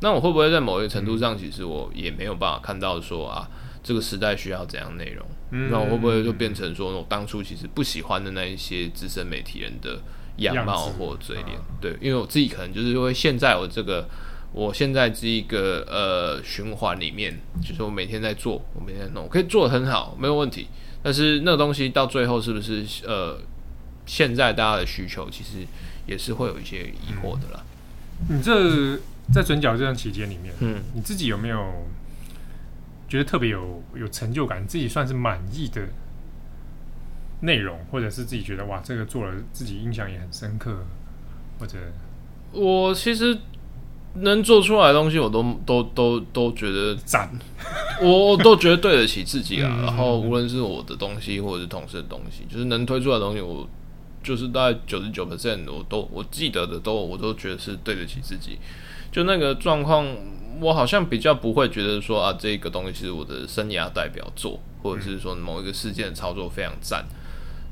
B: 那我会不会在某一个程度上，其实我也没有办法看到说啊，这个时代需要怎样内容？那我会不会就变成说，我当初其实不喜欢的那一些资深媒体人的样貌或嘴脸。对，因为我自己可能就是因为现在我这个，我现在这一个呃循环里面，就是我每天在做，我每天在弄，我可以做的很好，没有问题。但是那个东西到最后是不是呃，现在大家的需求其实也是会有一些疑惑的啦。
A: 嗯、你这在转角这段期间里面，嗯，你自己有没有觉得特别有有成就感？自己算是满意的内容，或者是自己觉得哇，这个做了自己印象也很深刻，或者
B: 我其实。能做出来的东西，我都都都都觉得赞，我我都觉得对得起自己啊。然后无论是我的东西，或者是同事的东西，就是能推出来的东西，我就是大概九十九 percent，我都我记得的都我都觉得是对得起自己。就那个状况，我好像比较不会觉得说啊，这个东西是我的生涯代表作，或者是说某一个事件的操作非常赞。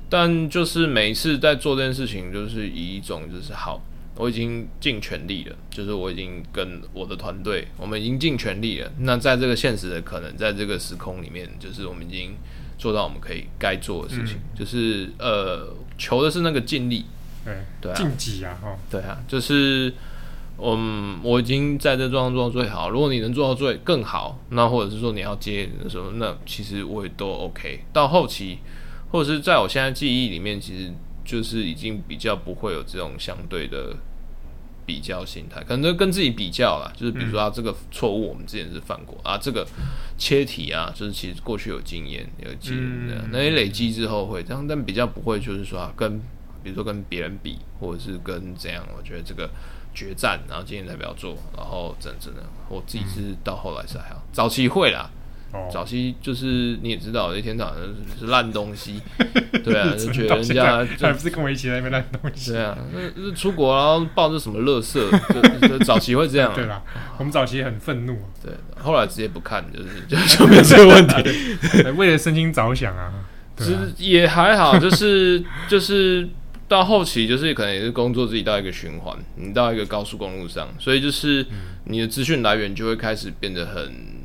B: 但就是每一次在做这件事情，就是以一种就是好。我已经尽全力了，就是我已经跟我的团队，我们已经尽全力了。那在这个现实的可能，在这个时空里面，就是我们已经做到我们可以该做的事情，嗯、就是呃，求的是那个尽力。对对啊，
A: 晋级啊，哈，
B: 对啊，就是嗯，我已经在这状况做到最好。如果你能做到最更好，那或者是说你要接的时候，那其实我也都 OK。到后期，或者是在我现在记忆里面，其实就是已经比较不会有这种相对的。比较心态，可能就跟自己比较啦，就是比如说啊，这个错误我们之前是犯过、嗯、啊，这个切题啊，就是其实过去有经验有经验那你累积之后会这样，但比较不会就是说啊，跟比如说跟别人比，或者是跟怎样，我觉得这个决战，然后今天才不要做，然后真真的我自己是到后来是还好，早期会啦。早期就是你也知道，那天早上是烂东西，对啊，就觉得人家
A: 还不是跟我一起在那边烂东西，
B: 对啊，那出国然后抱着什么乐色，就早期会这样，
A: 对啦，我们早期很愤怒，
B: 对，后来直接不看，就是 就就没这个问题，
A: 为了身心着想啊，
B: 其实也还好，就是就是到后期就是可能也是工作自己到一个循环，你到一个高速公路上，所以就是你的资讯来源就会开始变得很。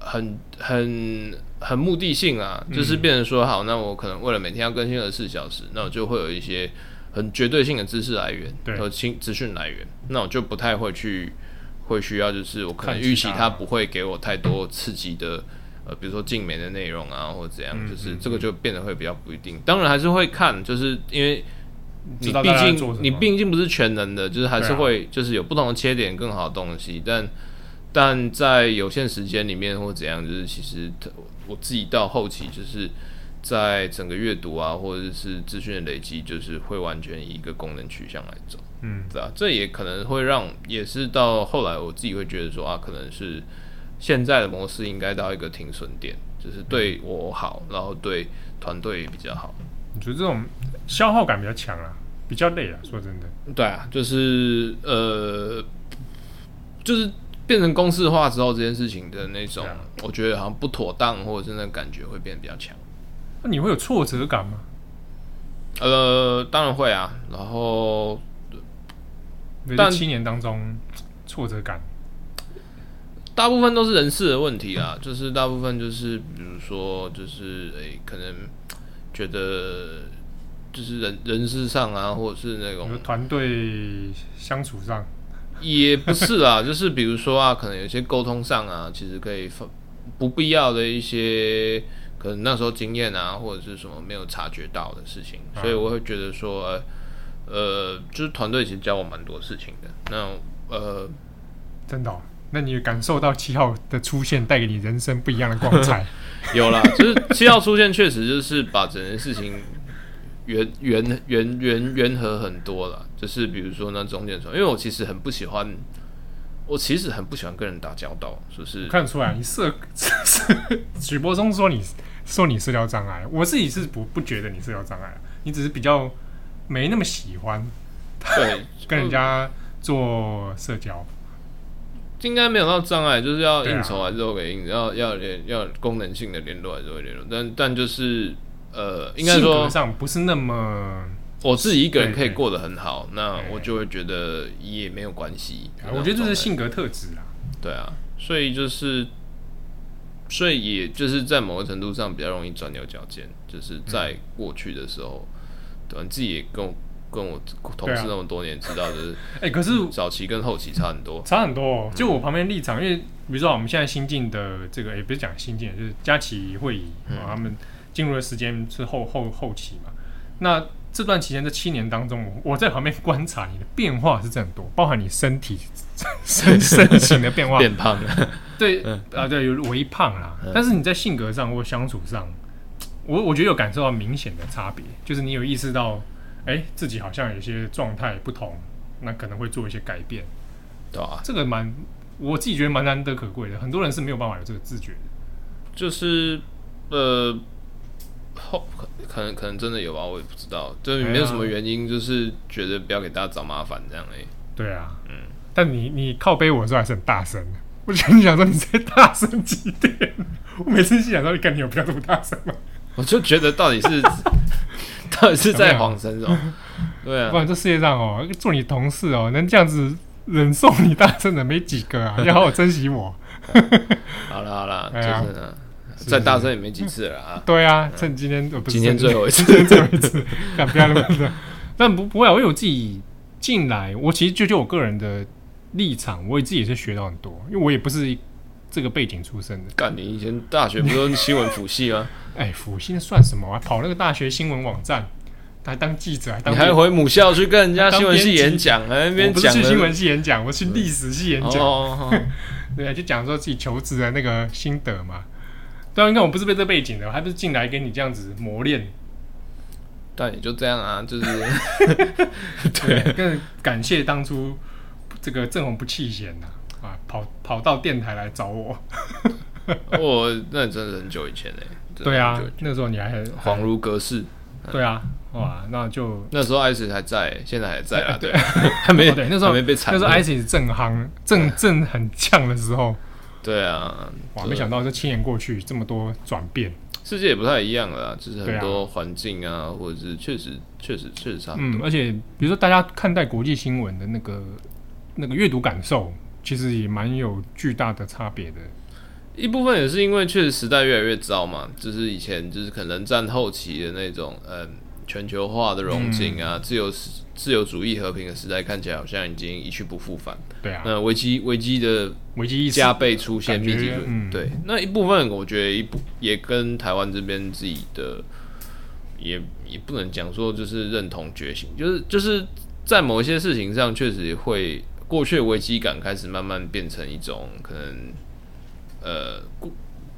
B: 很很很目的性啊，就是变成说好，那我可能为了每天要更新二十四小时，那我就会有一些很绝对性的知识来源和新资讯来源，那我就不太会去会需要，就是我可能预期它不会给我太多刺激的，呃，比如说精美的内容啊，或者怎样，就是这个就变得会比较不一定。当然还是会看，就是因为你毕竟你毕竟不是全能的，就是还是会就是有不同的切点，更好的东西，但。但在有限时间里面或怎样，就是其实我自己到后期，就是在整个阅读啊，或者是资讯的累积，就是会完全以一个功能取向来走，嗯，对啊，这也可能会让，也是到后来我自己会觉得说啊，可能是现在的模式应该到一个停损点，就是对我好，然后对团队也比较好。
A: 你觉得这种消耗感比较强啊，比较累啊？说真的，
B: 对啊，就是呃，就是。变成公式化之后，这件事情的那种，我觉得好像不妥当，或者是那感觉会变得比较强。
A: 那你会有挫折感吗？
B: 呃，当然会啊。然后，
A: 但七年当中，挫折感
B: 大部分都是人事的问题啊。就是大部分就是，比如说，就是诶、欸，可能觉得就是人人事上啊，或者是那种
A: 团队相处上。
B: 也不是啦，就是比如说啊，可能有些沟通上啊，其实可以不必要的一些可能那时候经验啊，或者是什么没有察觉到的事情，所以我会觉得说，呃，就是团队其实教我蛮多事情的。那呃，
A: 真的、哦？那你感受到七号的出现带给你人生不一样的光彩？
B: 有啦，就是七号出现确实就是把整件事情。圆圆圆圆圆和很多了，就是比如说那中间说，因为我其实很不喜欢，我其实很不喜欢跟人打交道，是不是？
A: 看得出来，你社 许博中说你说你社交障碍，我自己是不不觉得你社交障碍，你只是比较没那么喜欢对 跟人家做社交，
B: 应该没有到障碍，就是要应酬还是会应，要要联要功能性的联络还是会联络，但但就是。呃，应该说
A: 上不是那么，
B: 我自己一个人可以过得很好，那我就会觉得也没有关系。
A: 我觉得这是性格特质啦。
B: 对啊，所以就是，所以也就是在某个程度上比较容易钻牛角尖，就是在过去的时候，对，你自己也跟我跟我同事那么多年，知道就是，
A: 哎、欸，可是
B: 早期跟后期差很多，
A: 差很多、哦。就我旁边立场，因为比如说我们现在新进的这个，也、欸、不是讲新进，就是佳琪会议啊，他们进入的时间是后后后期嘛。那这段期间这七年当中，我在旁边观察你的变化是真很多，包含你身体 身身形的变化，
B: 变胖了，
A: 对啊，对，有微胖啦。但是你在性格上或相处上，我我觉得有感受到明显的差别，就是你有意识到。哎、欸，自己好像有些状态不同，那可能会做一些改变，
B: 对啊，
A: 这个蛮，我自己觉得蛮难得可贵的，很多人是没有办法有这个自觉的。
B: 就是，呃，后可可能可能真的有吧，我也不知道，就是没有什么原因，就是觉得不要给大家找麻烦这样哎。
A: 对啊，嗯，但你你靠背我的时候还是很大声，我就想说你在大声几点？我每次心想说你看你有必要这么大声吗？
B: 我就觉得到底是。到底是在晃神哦？对啊，
A: 不然这世界上哦，做你同事哦，能这样子忍受你大声的没几个啊！你 要好好珍惜我。
B: 好了好了，就是再大声也没几次了啊。
A: 对啊，趁今天不是
B: 今天最后一次，今天
A: 最后一次，敢不要那么但不不会啊，因为我自己进来，我其实就就我个人的立场，我也自己也是学到很多，因为我也不是这个背景出身的。
B: 干，你以前大学不是新闻辅系吗？
A: 哎，辅系算什么啊？跑那个大学新闻网站，还当记者，还当
B: 你还回母校去跟人家新闻系演讲，还那边讲。不是去
A: 新闻系演讲，我去历史系演讲。哦，对啊，就讲说自己求职的那个心得嘛。对啊，你看我不是被这背景的，我还不是进来给你这样子磨练。
B: 但也就这样啊，就是
A: 对，更感谢当初这个正红不弃嫌呐啊，跑跑到电台来找我。
B: 我 那真的很久以前嘞。
A: 对啊，那时候你还很
B: 恍如隔世。
A: 对啊，哇，那就
B: 那时候 ISIS 还在，现在还在啊。对，还没
A: 对，那时候没被惨。那时候 ISIS 正夯，正正很呛的时候。
B: 对啊，
A: 哇，没想到这七年过去，这么多转变，
B: 世界也不太一样了，就是很多环境啊，或者是确实确实确实差不多。
A: 嗯，而且比如说大家看待国际新闻的那个那个阅读感受，其实也蛮有巨大的差别的。
B: 一部分也是因为确实时代越来越糟嘛，就是以前就是可能战后期的那种嗯全球化的融景啊，嗯、自由自由主义和平的时代看起来好像已经一去不复返。
A: 对啊，
B: 那危机危机的危机加倍出现，密集、嗯、对，那一部分我觉得一部也跟台湾这边自己的也也不能讲说就是认同觉醒，就是就是在某一些事情上确实会过去的危机感开始慢慢变成一种可能。呃，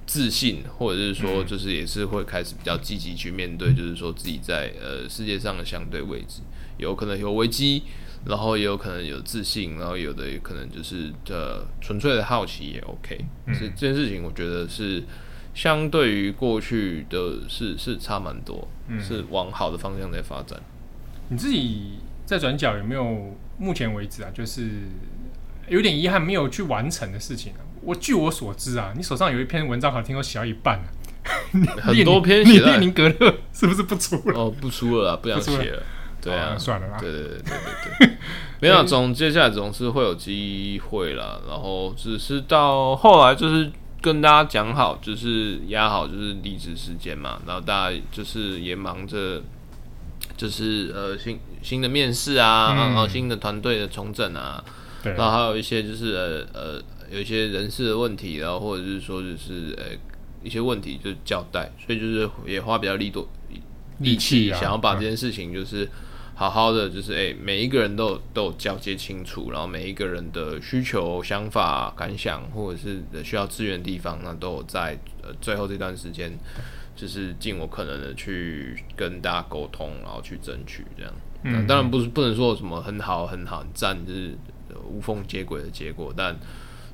B: 自信，或者是说，就是也是会开始比较积极去面对，就是说自己在呃世界上的相对位置，有可能有危机，然后也有可能有自信，然后有的也可能就是呃纯粹的好奇也 OK。是这件事情，我觉得是相对于过去的是是差蛮多，是往好的方向在发展。
A: 你自己在转角有没有目前为止啊，就是有点遗憾没有去完成的事情啊？我据我所知啊，你手上有一篇文章，好像听说写到一半了，
B: 很多篇写。
A: 列宁格勒 是不是不出了？
B: 哦，不出了，不想写了。对啊，
A: 算了啦。
B: 对对对对对对，没有总接下来总是会有机会了。然后只是到后来就是跟大家讲好，就是压好就是离职时间嘛。然后大家就是也忙着，就是呃新新的面试啊，然后新的团队的重整啊，然后还有一些就是呃呃。有一些人事的问题，然后或者是说就是呃、欸、一些问题就交代，所以就是也花比较力度力气，想要把这件事情就是好好的，就是诶、欸、每一个人都有都有交接清楚，然后每一个人的需求、想法、感想，或者是需要支援的地方，那都有在呃最后这段时间，就是尽我可能的去跟大家沟通，然后去争取这样。嗯，当然不是不能说什么很好、很好、很赞，就是无缝接轨的结果，但。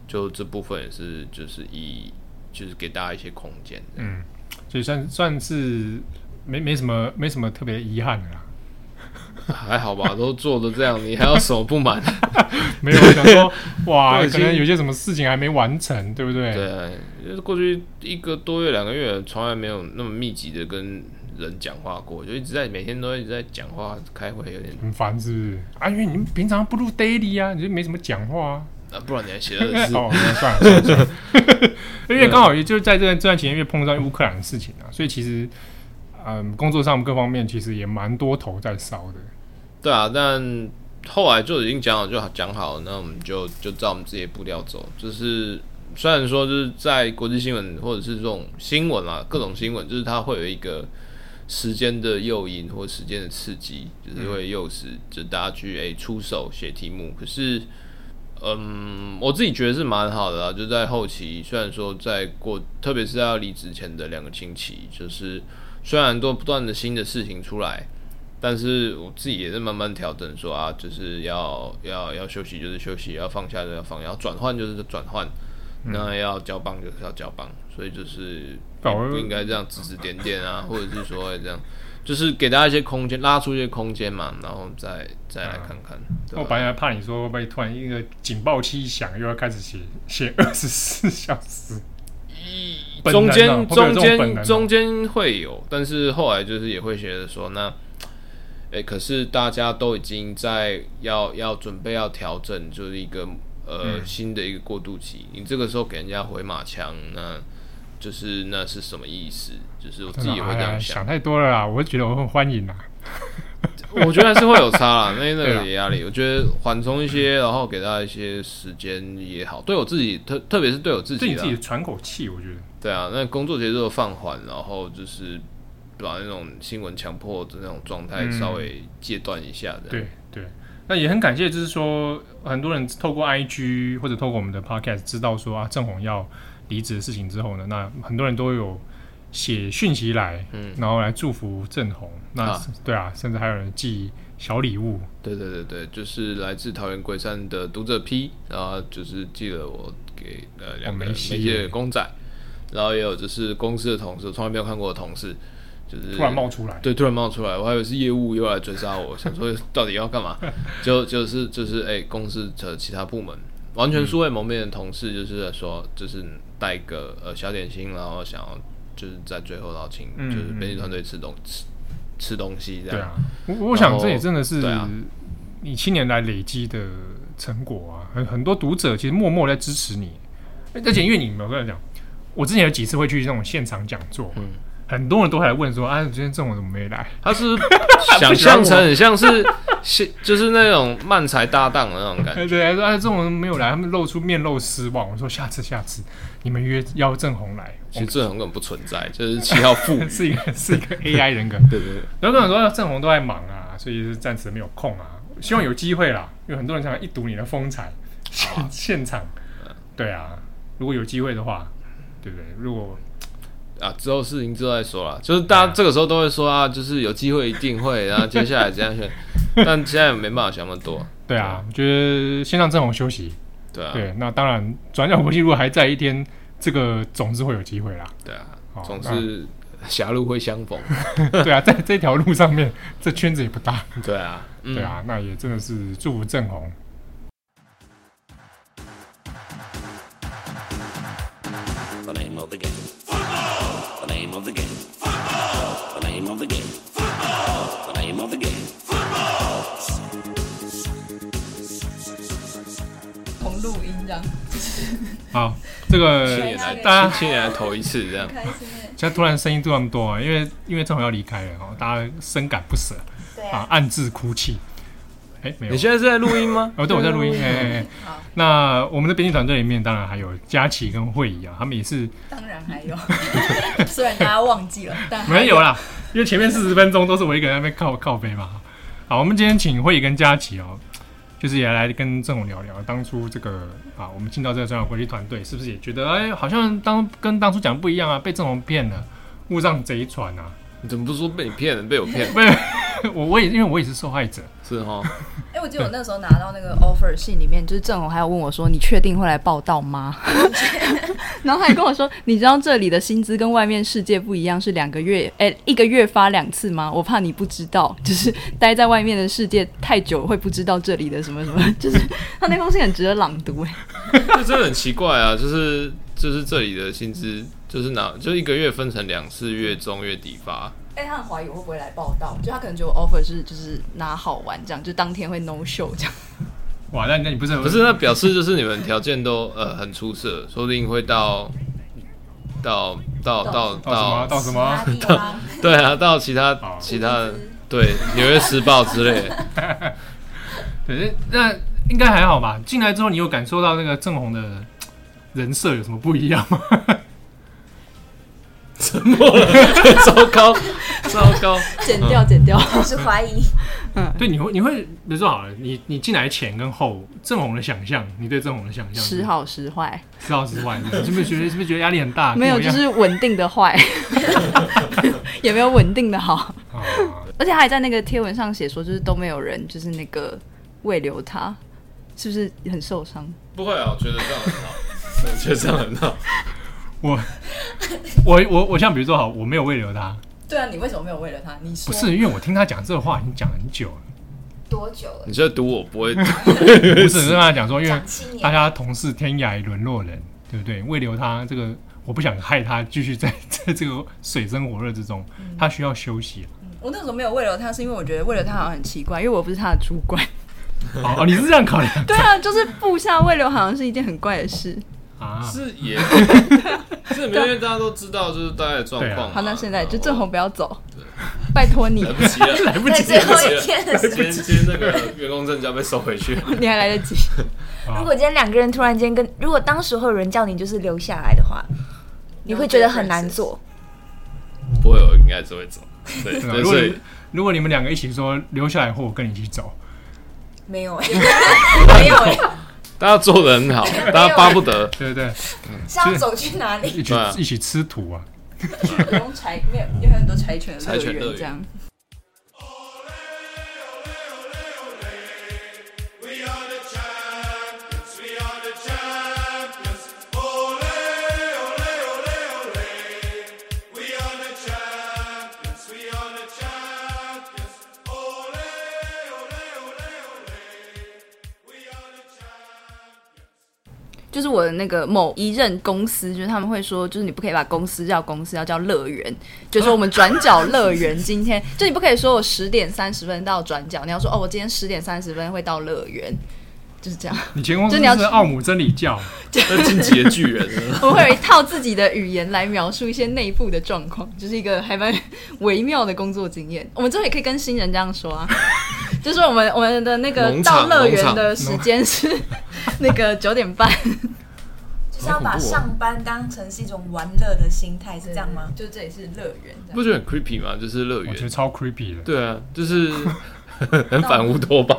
B: 就这部分也是，就是以就是给大家一些空间，
A: 嗯，所以算算是没没什么没什么特别遗憾的啦，
B: 还好吧，都做的这样，你还有什么不满？
A: 没有想说 哇，可能有些什么事情还没完成，对不对？
B: 对，因为过去一个多月、两个月，从来没有那么密集的跟人讲话过，就一直在每天都一直在讲话、开会，有点
A: 很烦，是不是？啊，因为你们平常不录 daily 啊，你就没什么讲话啊。
B: 啊，不然你还写的是哦，
A: 算了算了算了，因为刚好也就是在这段这段期间，因为碰上乌克兰的事情啊，所以其实嗯，工作上各方面其实也蛮多头在烧的。
B: 对啊，但后来就已经讲好，就好讲好，那我们就就照我们自己的步调走。就是虽然说就是在国际新闻或者是这种新闻啊，各种新闻，就是它会有一个时间的诱因或时间的刺激，就是会诱使就大家去诶、出手写题目。可是，嗯，我自己觉得是蛮好的啊。就在后期，虽然说在过，特别是要离职前的两个星期，就是虽然都不断的新的事情出来。但是我自己也在慢慢调整，说啊，就是要要要休息，就是休息；要放下就要放，要转换就是转换。嗯、那要交棒就是要交棒，所以就是不应该这样指指点点啊，或者是说这样，就是给大家一些空间，拉出一些空间嘛，然后再再来看看。
A: 我本来怕你说会不会突然一个警报器一响，又要开始写写二十四小时。
B: 中间中间中间会有，但是后来就是也会觉得说那。诶，可是大家都已经在要要准备要调整，就是一个呃、嗯、新的一个过渡期。你这个时候给人家回马枪，那就是那是什么意思？就是我自己也会这样想。
A: 想太多了啦，我会觉得我很欢迎啦。
B: 我觉得还是会有差啦，那那个压力，我觉得缓冲一些，然后给大家一些时间也好。对我自己，特特别是对我自己，
A: 自己喘口气，我觉得。
B: 对啊，那工作节奏放缓，然后就是。把那种新闻强迫的那种状态稍微戒断一下的、嗯，
A: 对对。那也很感谢，就是说很多人透过 IG 或者透过我们的 Podcast 知道说啊，郑红要离职的事情之后呢，那很多人都有写讯息来，嗯，然后来祝福郑红。那、啊、对啊，甚至还有人寄小礼物。
B: 对对对对，就是来自桃园龟山的读者 P，然后就是寄了我给呃两个媒介的公仔，然后也有就是公司的同事，从来没有看过的同事。就是
A: 突然冒出来，
B: 对，突然冒出来，我还以为是业务又来追杀我，想说到底要干嘛？就就是就是哎、欸，公司的其他部门完全素未谋面的同事，就是说就是带个呃小点心，然后想要就是在最后邀请，就是编辑团队吃东吃吃东西这样。对啊，
A: 我我想这也真的是你七年来累积的成果啊，很很多读者其实默默在支持你，而且因为你没有跟他讲，我之前有几次会去那种现场讲座，嗯。很多人都还问说：“啊，今天郑红怎么没来？”
B: 他是 想象成很像是，就是那种漫才搭档的那种感觉。
A: 对，说：“啊，郑红没有来，他们露出面露失望。”我说：“下次，下次你们约邀郑红来。”
B: 其实郑红根本不存在，就是七号副
A: 是一个是一个 AI 人格。对对对。然后跟我说：“郑红都在忙啊，所以是暂时没有空啊。希望有机会啦，因为很多人想一睹你的风采，现现场。对啊，如果有机会的话，对不对？如果。”
B: 啊，之后事情之后再说啦。就是大家这个时候都会说啊，就是有机会一定会，然后接下来这样选，但现在没办法想那么多。
A: 对啊，我觉得先让郑红休息。
B: 对啊，
A: 对，那当然转角国际如果还在一天，这个总是会有机会啦。
B: 对啊，总是狭路会相逢。
A: 对啊，在 这条路上面，这圈子也不大。
B: 对啊，
A: 对啊，那也真的是祝福郑红。好，这个大家
B: 七年来头一次这样，
A: 现在突然声音这么多啊，因为因为正好要离开了哈，大家深感不舍啊，暗自哭泣。哎，没有，
B: 你现在是在录音吗？
A: 哦，对，我在录音。哎哎哎，那我们的编辑团队里面当然还有佳琪跟慧仪啊，他们也是。
C: 当然还有，虽然大家忘记了，但
A: 没有啦，因为前面四十分钟都是我一个人在那边靠靠背嘛。好，我们今天请慧仪跟佳琪哦。就是也来跟郑红聊聊当初这个啊，我们进到这个转角国际团队，是不是也觉得哎，好像当跟当初讲的不一样啊，被郑红骗了，误上贼船啊？
B: 你怎么不说被你骗了，被我骗？
A: 被 我我也因为我也是受害者，
B: 是哈。
C: 哎，我记得我那时候拿到那个 offer 信里面，就是郑红还有问我说：“你确定会来报道吗？” 然后还跟我说：“你知道这里的薪资跟外面世界不一样，是两个月哎，一个月发两次吗？我怕你不知道，就是待在外面的世界太久会不知道这里的什么什么。就是他那封信很值得朗读哎，
B: 这真的很奇怪啊！就是就是这里的薪资就是拿就一个月分成两次，月中月底发。”
C: 哎、欸，他很怀疑我会不会来报道，就他可能觉得我 offer 是就是拿好玩这样，就当天会 no show 这样。
A: 哇，那那你不是
B: 不是那表示就是你们条件都呃很出色，说不定会到到到到到
A: 到什么到什么？
B: 到 对啊，到其他其他对，纽约时报之类的。
A: 对，那应该还好吧？进来之后，你有感受到那个郑红的人设有什么不一样吗？
B: 沉默了，糟糕，糟糕，
C: 剪掉，剪掉，
D: 我是怀疑。
A: 嗯，对，你会，你会，比如说好了，你你进来前跟后，郑红的想象，你对郑红的想象，
C: 时好时坏，
A: 时好时坏，你是不是觉得是不是觉得压力很大？
C: 没有，就是稳定的坏，也没有稳定的好。而且他还在那个贴文上写说，就是都没有人，就是那个未留他，是不是很受伤？
B: 不会啊，我觉得这样很好，我觉得这样很好。
A: 我我我我像比如说好，我没有慰留他。
C: 对啊，你为什么没有喂留他？你说
A: 不是因为我听他讲这个话已经讲很久了。
D: 多久了？
B: 你这赌我不会赌？
A: 不是，跟他讲说，因为大家同是天涯沦落人，对不对？为留他这个，我不想害他继续在 在这个水深火热之中，他需要休息。
C: 我那时候没有为留他，是因为我觉得为留他好像很奇怪，因为我不是他的主管。
A: 哦，你是这样考量？
C: 对啊，就是部下为留好像是一件很怪的事。
A: 啊，
B: 是也，是因为大家都知道，就是大概的状况。
C: 好，那现在就正红不要走，拜托你，
B: 来不及了，
A: 来不及，
D: 最后一天的时间，
B: 今天那个员工证就要被收回去，
C: 你还来得及。
D: 如果今天两个人突然间跟，如果当时会有人叫你就是留下来的话，你会觉得很难做。
B: 不会，我应该是会走。对，
A: 如果如果你们两个一起说留下来，或我跟你一起走，
D: 没有，没有。
B: 大家做的很好，大家巴不得，
A: 对对对？
D: 是要走去哪里？
A: 一起一起吃土啊！
C: 柴，没有，有很多柴犬乐园这样。就是我的那个某一任公司，就是他们会说，就是你不可以把公司叫公司，要叫乐园。就是说我们转角 乐园今天，就你不可以说我十点三十分到转角，你要说哦，我今天十点三十分会到乐园，就是这样。
A: 你前公司是奥姆真理教，
B: 那晋级的巨人。
C: 我会有一套自己的语言来描述一些内部的状况，就是一个还蛮微妙的工作经验。我们之后也可以跟新人这样说啊，就是我们我们的那个到乐园的时间是那个九点半。
D: 就是要把上班当成是一种玩乐的心态，是这样吗？
C: 就这里是乐园，
B: 不觉得很 creepy 吗？就是乐园，
A: 我觉得超 creepy 的。
B: 对啊，就是很反乌托邦。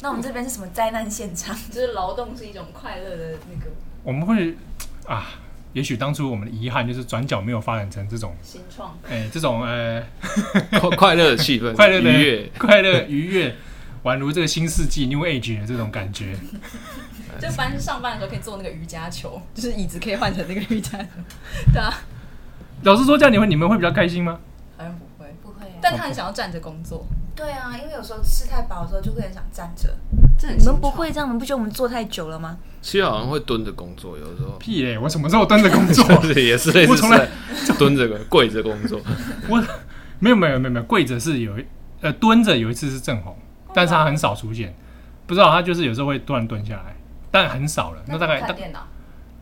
D: 那我们这边是什么灾难现场？
C: 就是劳动是一种快乐的那个。
A: 我们会啊，也许当初我们的遗憾就是转角没有发展成这种
C: 新创，
A: 哎，这种呃
B: 快乐的气氛，
A: 快乐的
B: 愉悦，
A: 快乐愉悦，宛如这个新世纪 New Age 的这种感觉。
C: 就反正上班的时候可以做那个瑜伽球，就是椅子可以换成那个瑜伽球。对啊，
A: 老师说，这样你们你们会比较开心吗？
C: 好像不会，
D: 不会。
C: 但他很想要站着工作。
D: 对啊，因为有时候吃太饱的时候就会很想站着。
C: 你
D: 们不会这样？你们不觉得我们坐太久了吗？
B: 其实好像会蹲着工作，有时候。
A: 屁嘞！我什么时候蹲着工作？
B: 也是类似，我从来蹲着 跪着工作。
A: 我没有没有没有没有跪着是有一呃蹲着有一次是正红，但是他很少出现，不知道他就是有时候会突然蹲下来。但很少了，那大概，
C: 电脑，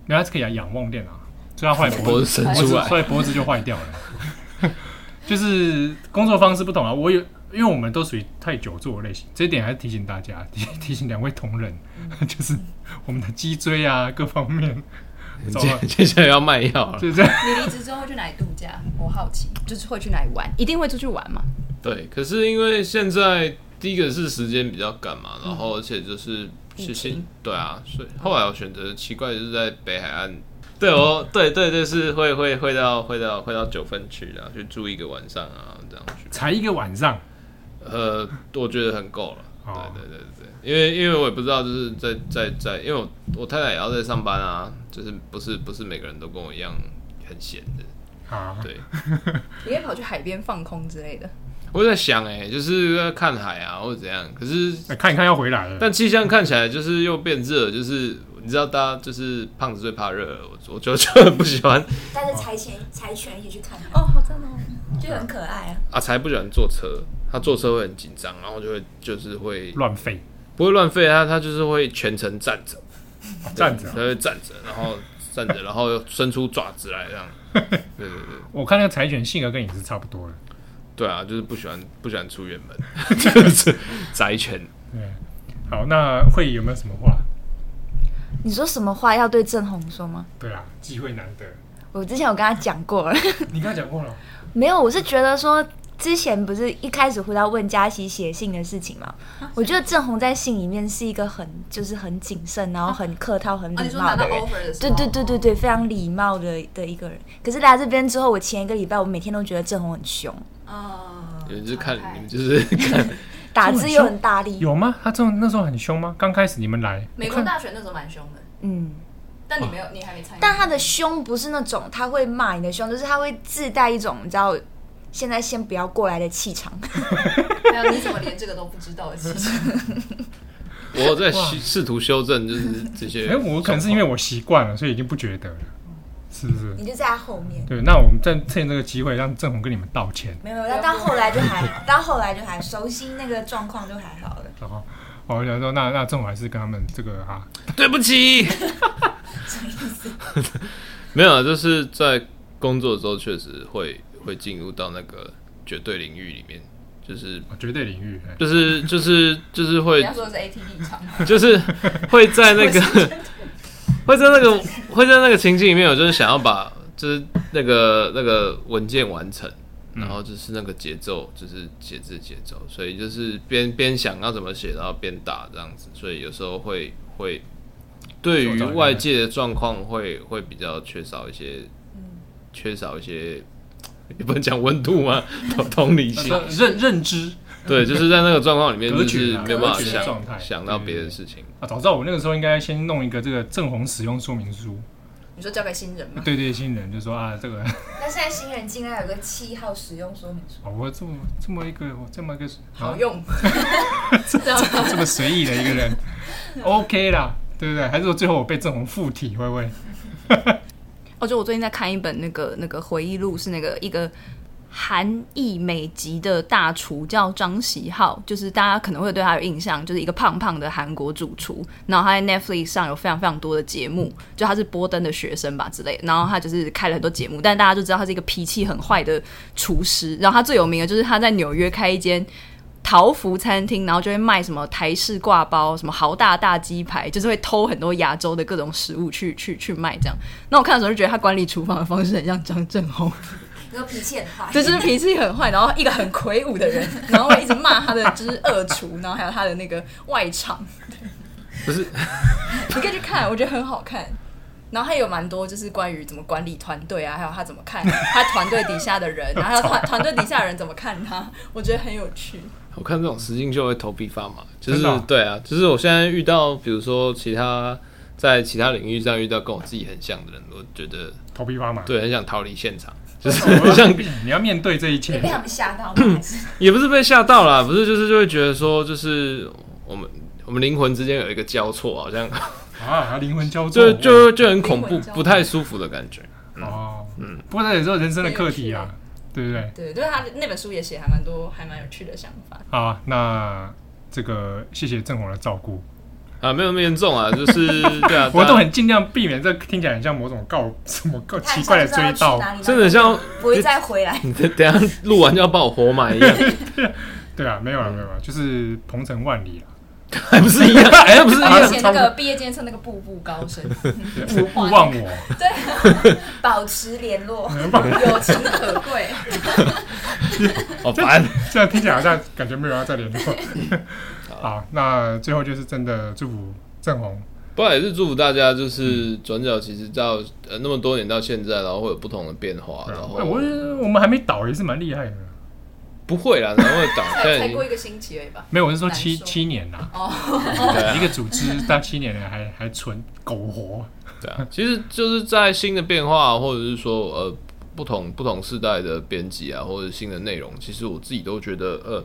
A: 原来是可以仰望电脑，所以他后来脖子伸出来，所以脖子就坏掉了。就是工作方式不同啊，我有，因为我们都属于太久坐的类型，这一点还是提醒大家，提提醒两位同仁，就是我们的脊椎啊各方面，
B: 接 接下来要卖药了，
A: 就这样。
C: 你离职之后去哪里度假？我好奇，就是会去哪里玩？一定会出去玩嘛？
B: 对，可是因为现在第一个是时间比较赶嘛，然后而且就是。是是，对啊，所以后来我选择奇怪就是在北海岸，对哦，对对对，是会会会到会到会到九份去的，去住一个晚上啊，这样去。
A: 才一个晚上，
B: 呃，我觉得很够了。对对对对，因为因为我也不知道，就是在在在，因为我我太太也要在上班啊，就是不是不是每个人都跟我一样很闲的啊。对，
C: 你可以跑去海边放空之类的。
B: 我在想，哎，就是要看海啊，或者怎样。可是
A: 看一看要回来了，
B: 但气象看起来就是又变热，就是你知道，大家就是胖子最怕热，我我就就很不喜欢。
D: 带着柴犬柴犬一起去看
C: 哦，好赞哦，
D: 就很可爱啊。
B: 啊，柴不喜欢坐车，他坐车会很紧张，然后就会就是会
A: 乱吠，
B: 不会乱吠，他他就是会全程站着，
A: 站着，
B: 他会站着，然后站着，然后伸出爪子来这样。对对对，
A: 我看那个柴犬性格跟你是差不多的。
B: 对啊，就是不喜欢不喜欢出远门，就是宅犬。
A: 对，好，那会有没有什么话？
D: 你说什么话要对郑红说吗？
A: 对啊，机会难得。
D: 我之前有跟他讲过了。
A: 你跟他讲过了？
D: 没有，我是觉得说。之前不是一开始回到问佳琪写信的事情吗？我觉得郑红在信里面是一个很就是很谨慎，然后很客套、很礼貌的人。对对对对对，非常礼貌的的一个人。可是来这边之后，我前一个礼拜我每天都觉得郑红很凶。
C: 啊，
B: 你们就是看，你们就是看，
D: 打字又很大力。
A: 有吗？他这种那时候很凶吗？刚开始你们来
C: 美国大学那时候蛮凶的。
D: 嗯，
C: 但你没有，你还没参与。
D: 但他的凶不是那种他会骂你的凶，就是他会自带一种你知道。现在先不要过来的气场，
C: 还有你怎么连这个都不知道的气场？
B: 我在试图修正，就是这些。
A: 哎、欸，我可能是因为我习惯了，所以已经不觉得了，是不是？
D: 你就在他后面。
A: 对，那我们再趁这个机会让郑红跟你们道歉。
D: 没有，那到后来就还好，到后来就还熟悉那个状况就还好了。
A: 然后我想说，那那郑红还是跟他们这个哈，
B: 对不起。
D: 什么意思？
B: 没有，就是在工作的时候确实会。会进入到那个绝对领域里面，就是
A: 绝对领域，
B: 就是就是就是
C: 会，
B: 就是会在那个会在那个会在那个情境里面，我就是想要把就是那个那个文件完成，然后就是那个节奏，就是写字节奏，所以就是边边想要怎么写，然后边打这样子，所以有时候会会对于外界的状况会会比较缺少一些，缺少一些。你不能讲温度吗？同同理心、
A: 认认知，
B: 对，就是在那个状况里面，就是没有办法想
A: 状态，
B: 想到别的事情
A: 啊。早知道我那个时候应该先弄一个这个正红使用说明书。
C: 你说交给新人吗？
A: 对对，新人就说啊，这个。
D: 那现在新人进来有个七号使用说明书。
A: 哦，我这么这么一个我这么一个
C: 好用，
A: 这这么随意的一个人，OK 啦，对不对？还是说最后我被正红附体，会不会？
C: 哦，就我最近在看一本那个那个回忆录，是那个一个韩裔美籍的大厨叫张喜浩，就是大家可能会对他有印象，就是一个胖胖的韩国主厨。然后他在 Netflix 上有非常非常多的节目，就他是波登的学生吧之类。然后他就是开了很多节目，但大家就知道他是一个脾气很坏的厨师。然后他最有名的就是他在纽约开一间。桃福餐厅，然后就会卖什么台式挂包，什么豪大大鸡排，就是会偷很多亚洲的各种食物去去去卖这样。那我看的时候就觉得他管理厨房的方式很像张正宏，
D: 然后脾气很坏，
C: 对，就是脾气很坏，然后一个很魁梧的人，然后会一直骂他的就是恶厨，然后还有他的那个外场，
B: 不是，
C: 你可以去看，我觉得很好看。然后他有蛮多就是关于怎么管理团队啊，还有他怎么看他团队底下的人，然后团团队底下的人怎么看他，我觉得很有趣。
B: 我看这种实境秀会头皮发麻，就是对啊，就是我现在遇到，比如说其他在其他领域上遇到跟我自己很像的人，我觉得
A: 头皮发麻，
B: 对，很想逃离现场，就是很像
A: 你要面对这一切，
D: 被他们吓到吗？
B: 也不是被吓到啦，不是，就是就会觉得说，就是我们我们灵魂之间有一个交错，好像
A: 啊，灵魂交错，
B: 就就就很恐怖，不太舒服的感觉。
A: 哦，嗯，不过那也是人生的课题啊。对不对？
C: 对，就是他那本书也写还蛮多，还蛮有趣的想法。
A: 好，啊那这个谢谢郑红的照顾
B: 啊，没有那么严重啊，就是 对啊，
A: 我都很尽量避免，这听起来很像某种告什么告奇怪的追悼，
B: 真的像
D: 不会再回来。
B: 你等下录完就要把我活埋一样。
A: 对啊，没有了，没有了，就是鹏程万里了。
B: 还不是一样？哎，不是一样。
C: 写那个毕业纪念册那个步步高升，
A: 勿勿忘我。
D: 对，保持联络，
C: 友情可贵。
B: 好烦，
A: 这样听起来好像感觉没有要再联络。好，那最后就是真的祝福郑红，
B: 不过也是祝福大家，就是转角其实到呃那么多年到现在，然后会有不同的变化。然后
A: 我我们还没倒也是蛮厉害的。
B: 不会啦，然后会倒。
C: 才过一个星期而已吧。
A: 没有，我是说七七年呐。哦。一个组织到七年了，还还存苟活。
B: 对啊，其实就是在新的变化，或者是说呃不同不同世代的编辑啊，或者新的内容，其实我自己都觉得呃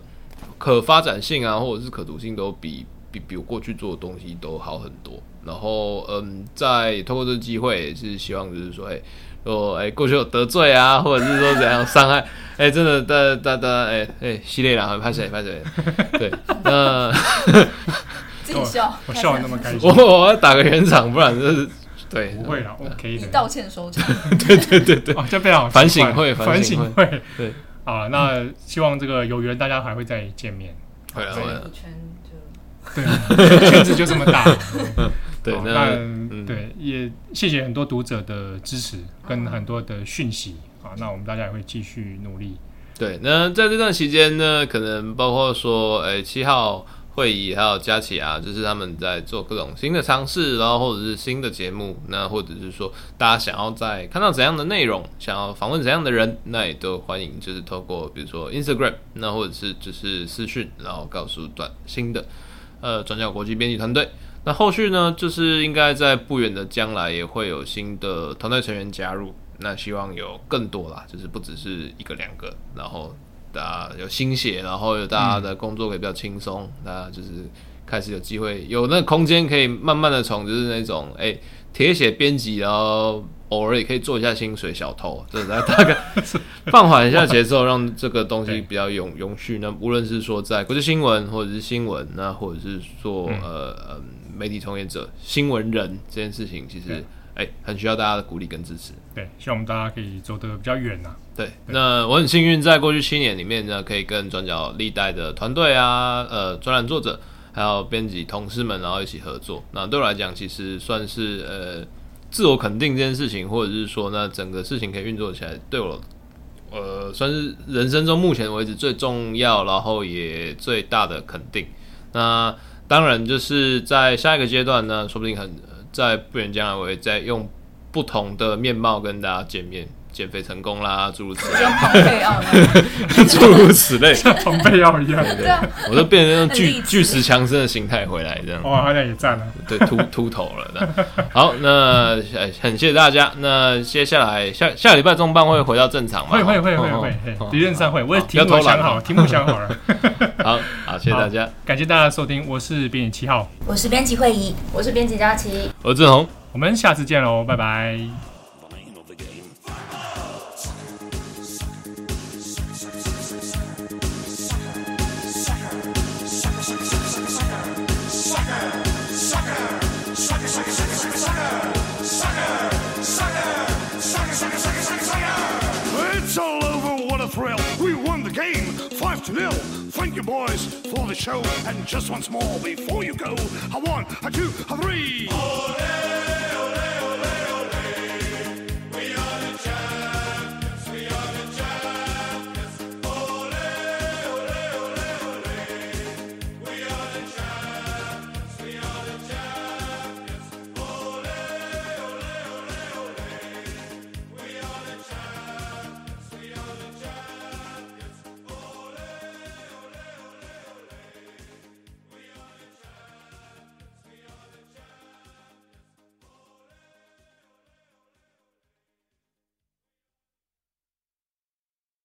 B: 可发展性啊，或者是可读性都比比比我过去做的东西都好很多。然后嗯，在通过这个机会，也是希望就是说，哎。说哎，过去有得罪啊，或者是说怎样伤害？哎，真的，大大大，哎哎，系列了，拍谁拍谁？对，那
C: 自己笑，
A: 我笑的那么开心，
B: 我我要打个圆场，不然就是对，
A: 不会了，OK 的，
C: 以道歉收场。
B: 对对对对，
A: 这非常
B: 反省会，反省会，
A: 对，啊，那希望这个有缘大家还会再见面。
B: 会啊，会啊。
A: 对，圈子就这么大。
B: 对，
A: 那对也谢谢很多读者的支持跟很多的讯息啊，那我们大家也会继续努力。
B: 对，那在这段期间呢，可能包括说，哎，七号会议还有佳琪啊，就是他们在做各种新的尝试，然后或者是新的节目，那或者是说大家想要在看到怎样的内容，想要访问怎样的人，那也都欢迎，就是透过比如说 Instagram，那或者是就是私讯，然后告诉短新的呃转角国际编辑团队。那后续呢，就是应该在不远的将来也会有新的团队成员加入。那希望有更多啦，就是不只是一个两个，然后大家有心血，然后有大家的工作可以比较轻松，大家就是开始有机会有那空间可以慢慢的从就是那种哎铁血编辑，然后偶尔也可以做一下薪水小偷，就是大概放缓一下节奏，让这个东西比较永永续。那无论是说在国际新闻或者是新闻，那或者是做呃呃。媒体从业者、新闻人这件事情，其实哎、欸，很需要大家的鼓励跟支持。
A: 对，希望我们大家可以走得比较远呐、啊。
B: 对，那我很幸运，在过去七年里面呢，可以跟转角历代的团队啊、呃，专栏作者还有编辑同事们，然后一起合作。那对我来讲，其实算是呃自我肯定这件事情，或者是说，那整个事情可以运作起来，对我呃算是人生中目前为止最重要，然后也最大的肯定。那当然，就是在下一个阶段呢，说不定很在不远将来，我会再用不同的面貌跟大家见面。减肥成功啦，诸如此类，
C: 像蓬佩奥，
B: 诸如此类，
A: 像蓬佩奥一样。
B: 对，我都变成那种巨巨石强森的形态回来，这样。
A: 哇，好像也赞了。
B: 对，秃秃头了。好，那很谢谢大家。那接下来下下礼拜中办会回到正常吗？
A: 会会会会会，理论上会。我也题目想好，题目想好了。
B: 好好，谢谢大家，
A: 感谢大家收听。我是编辑七号，
D: 我是编辑会议，我是编辑佳琪，
B: 我是志宏，
A: 我们下次见喽，拜拜。
E: Lil, Thank you, boys, for the show. And just once more before you go, a one, a two, a three.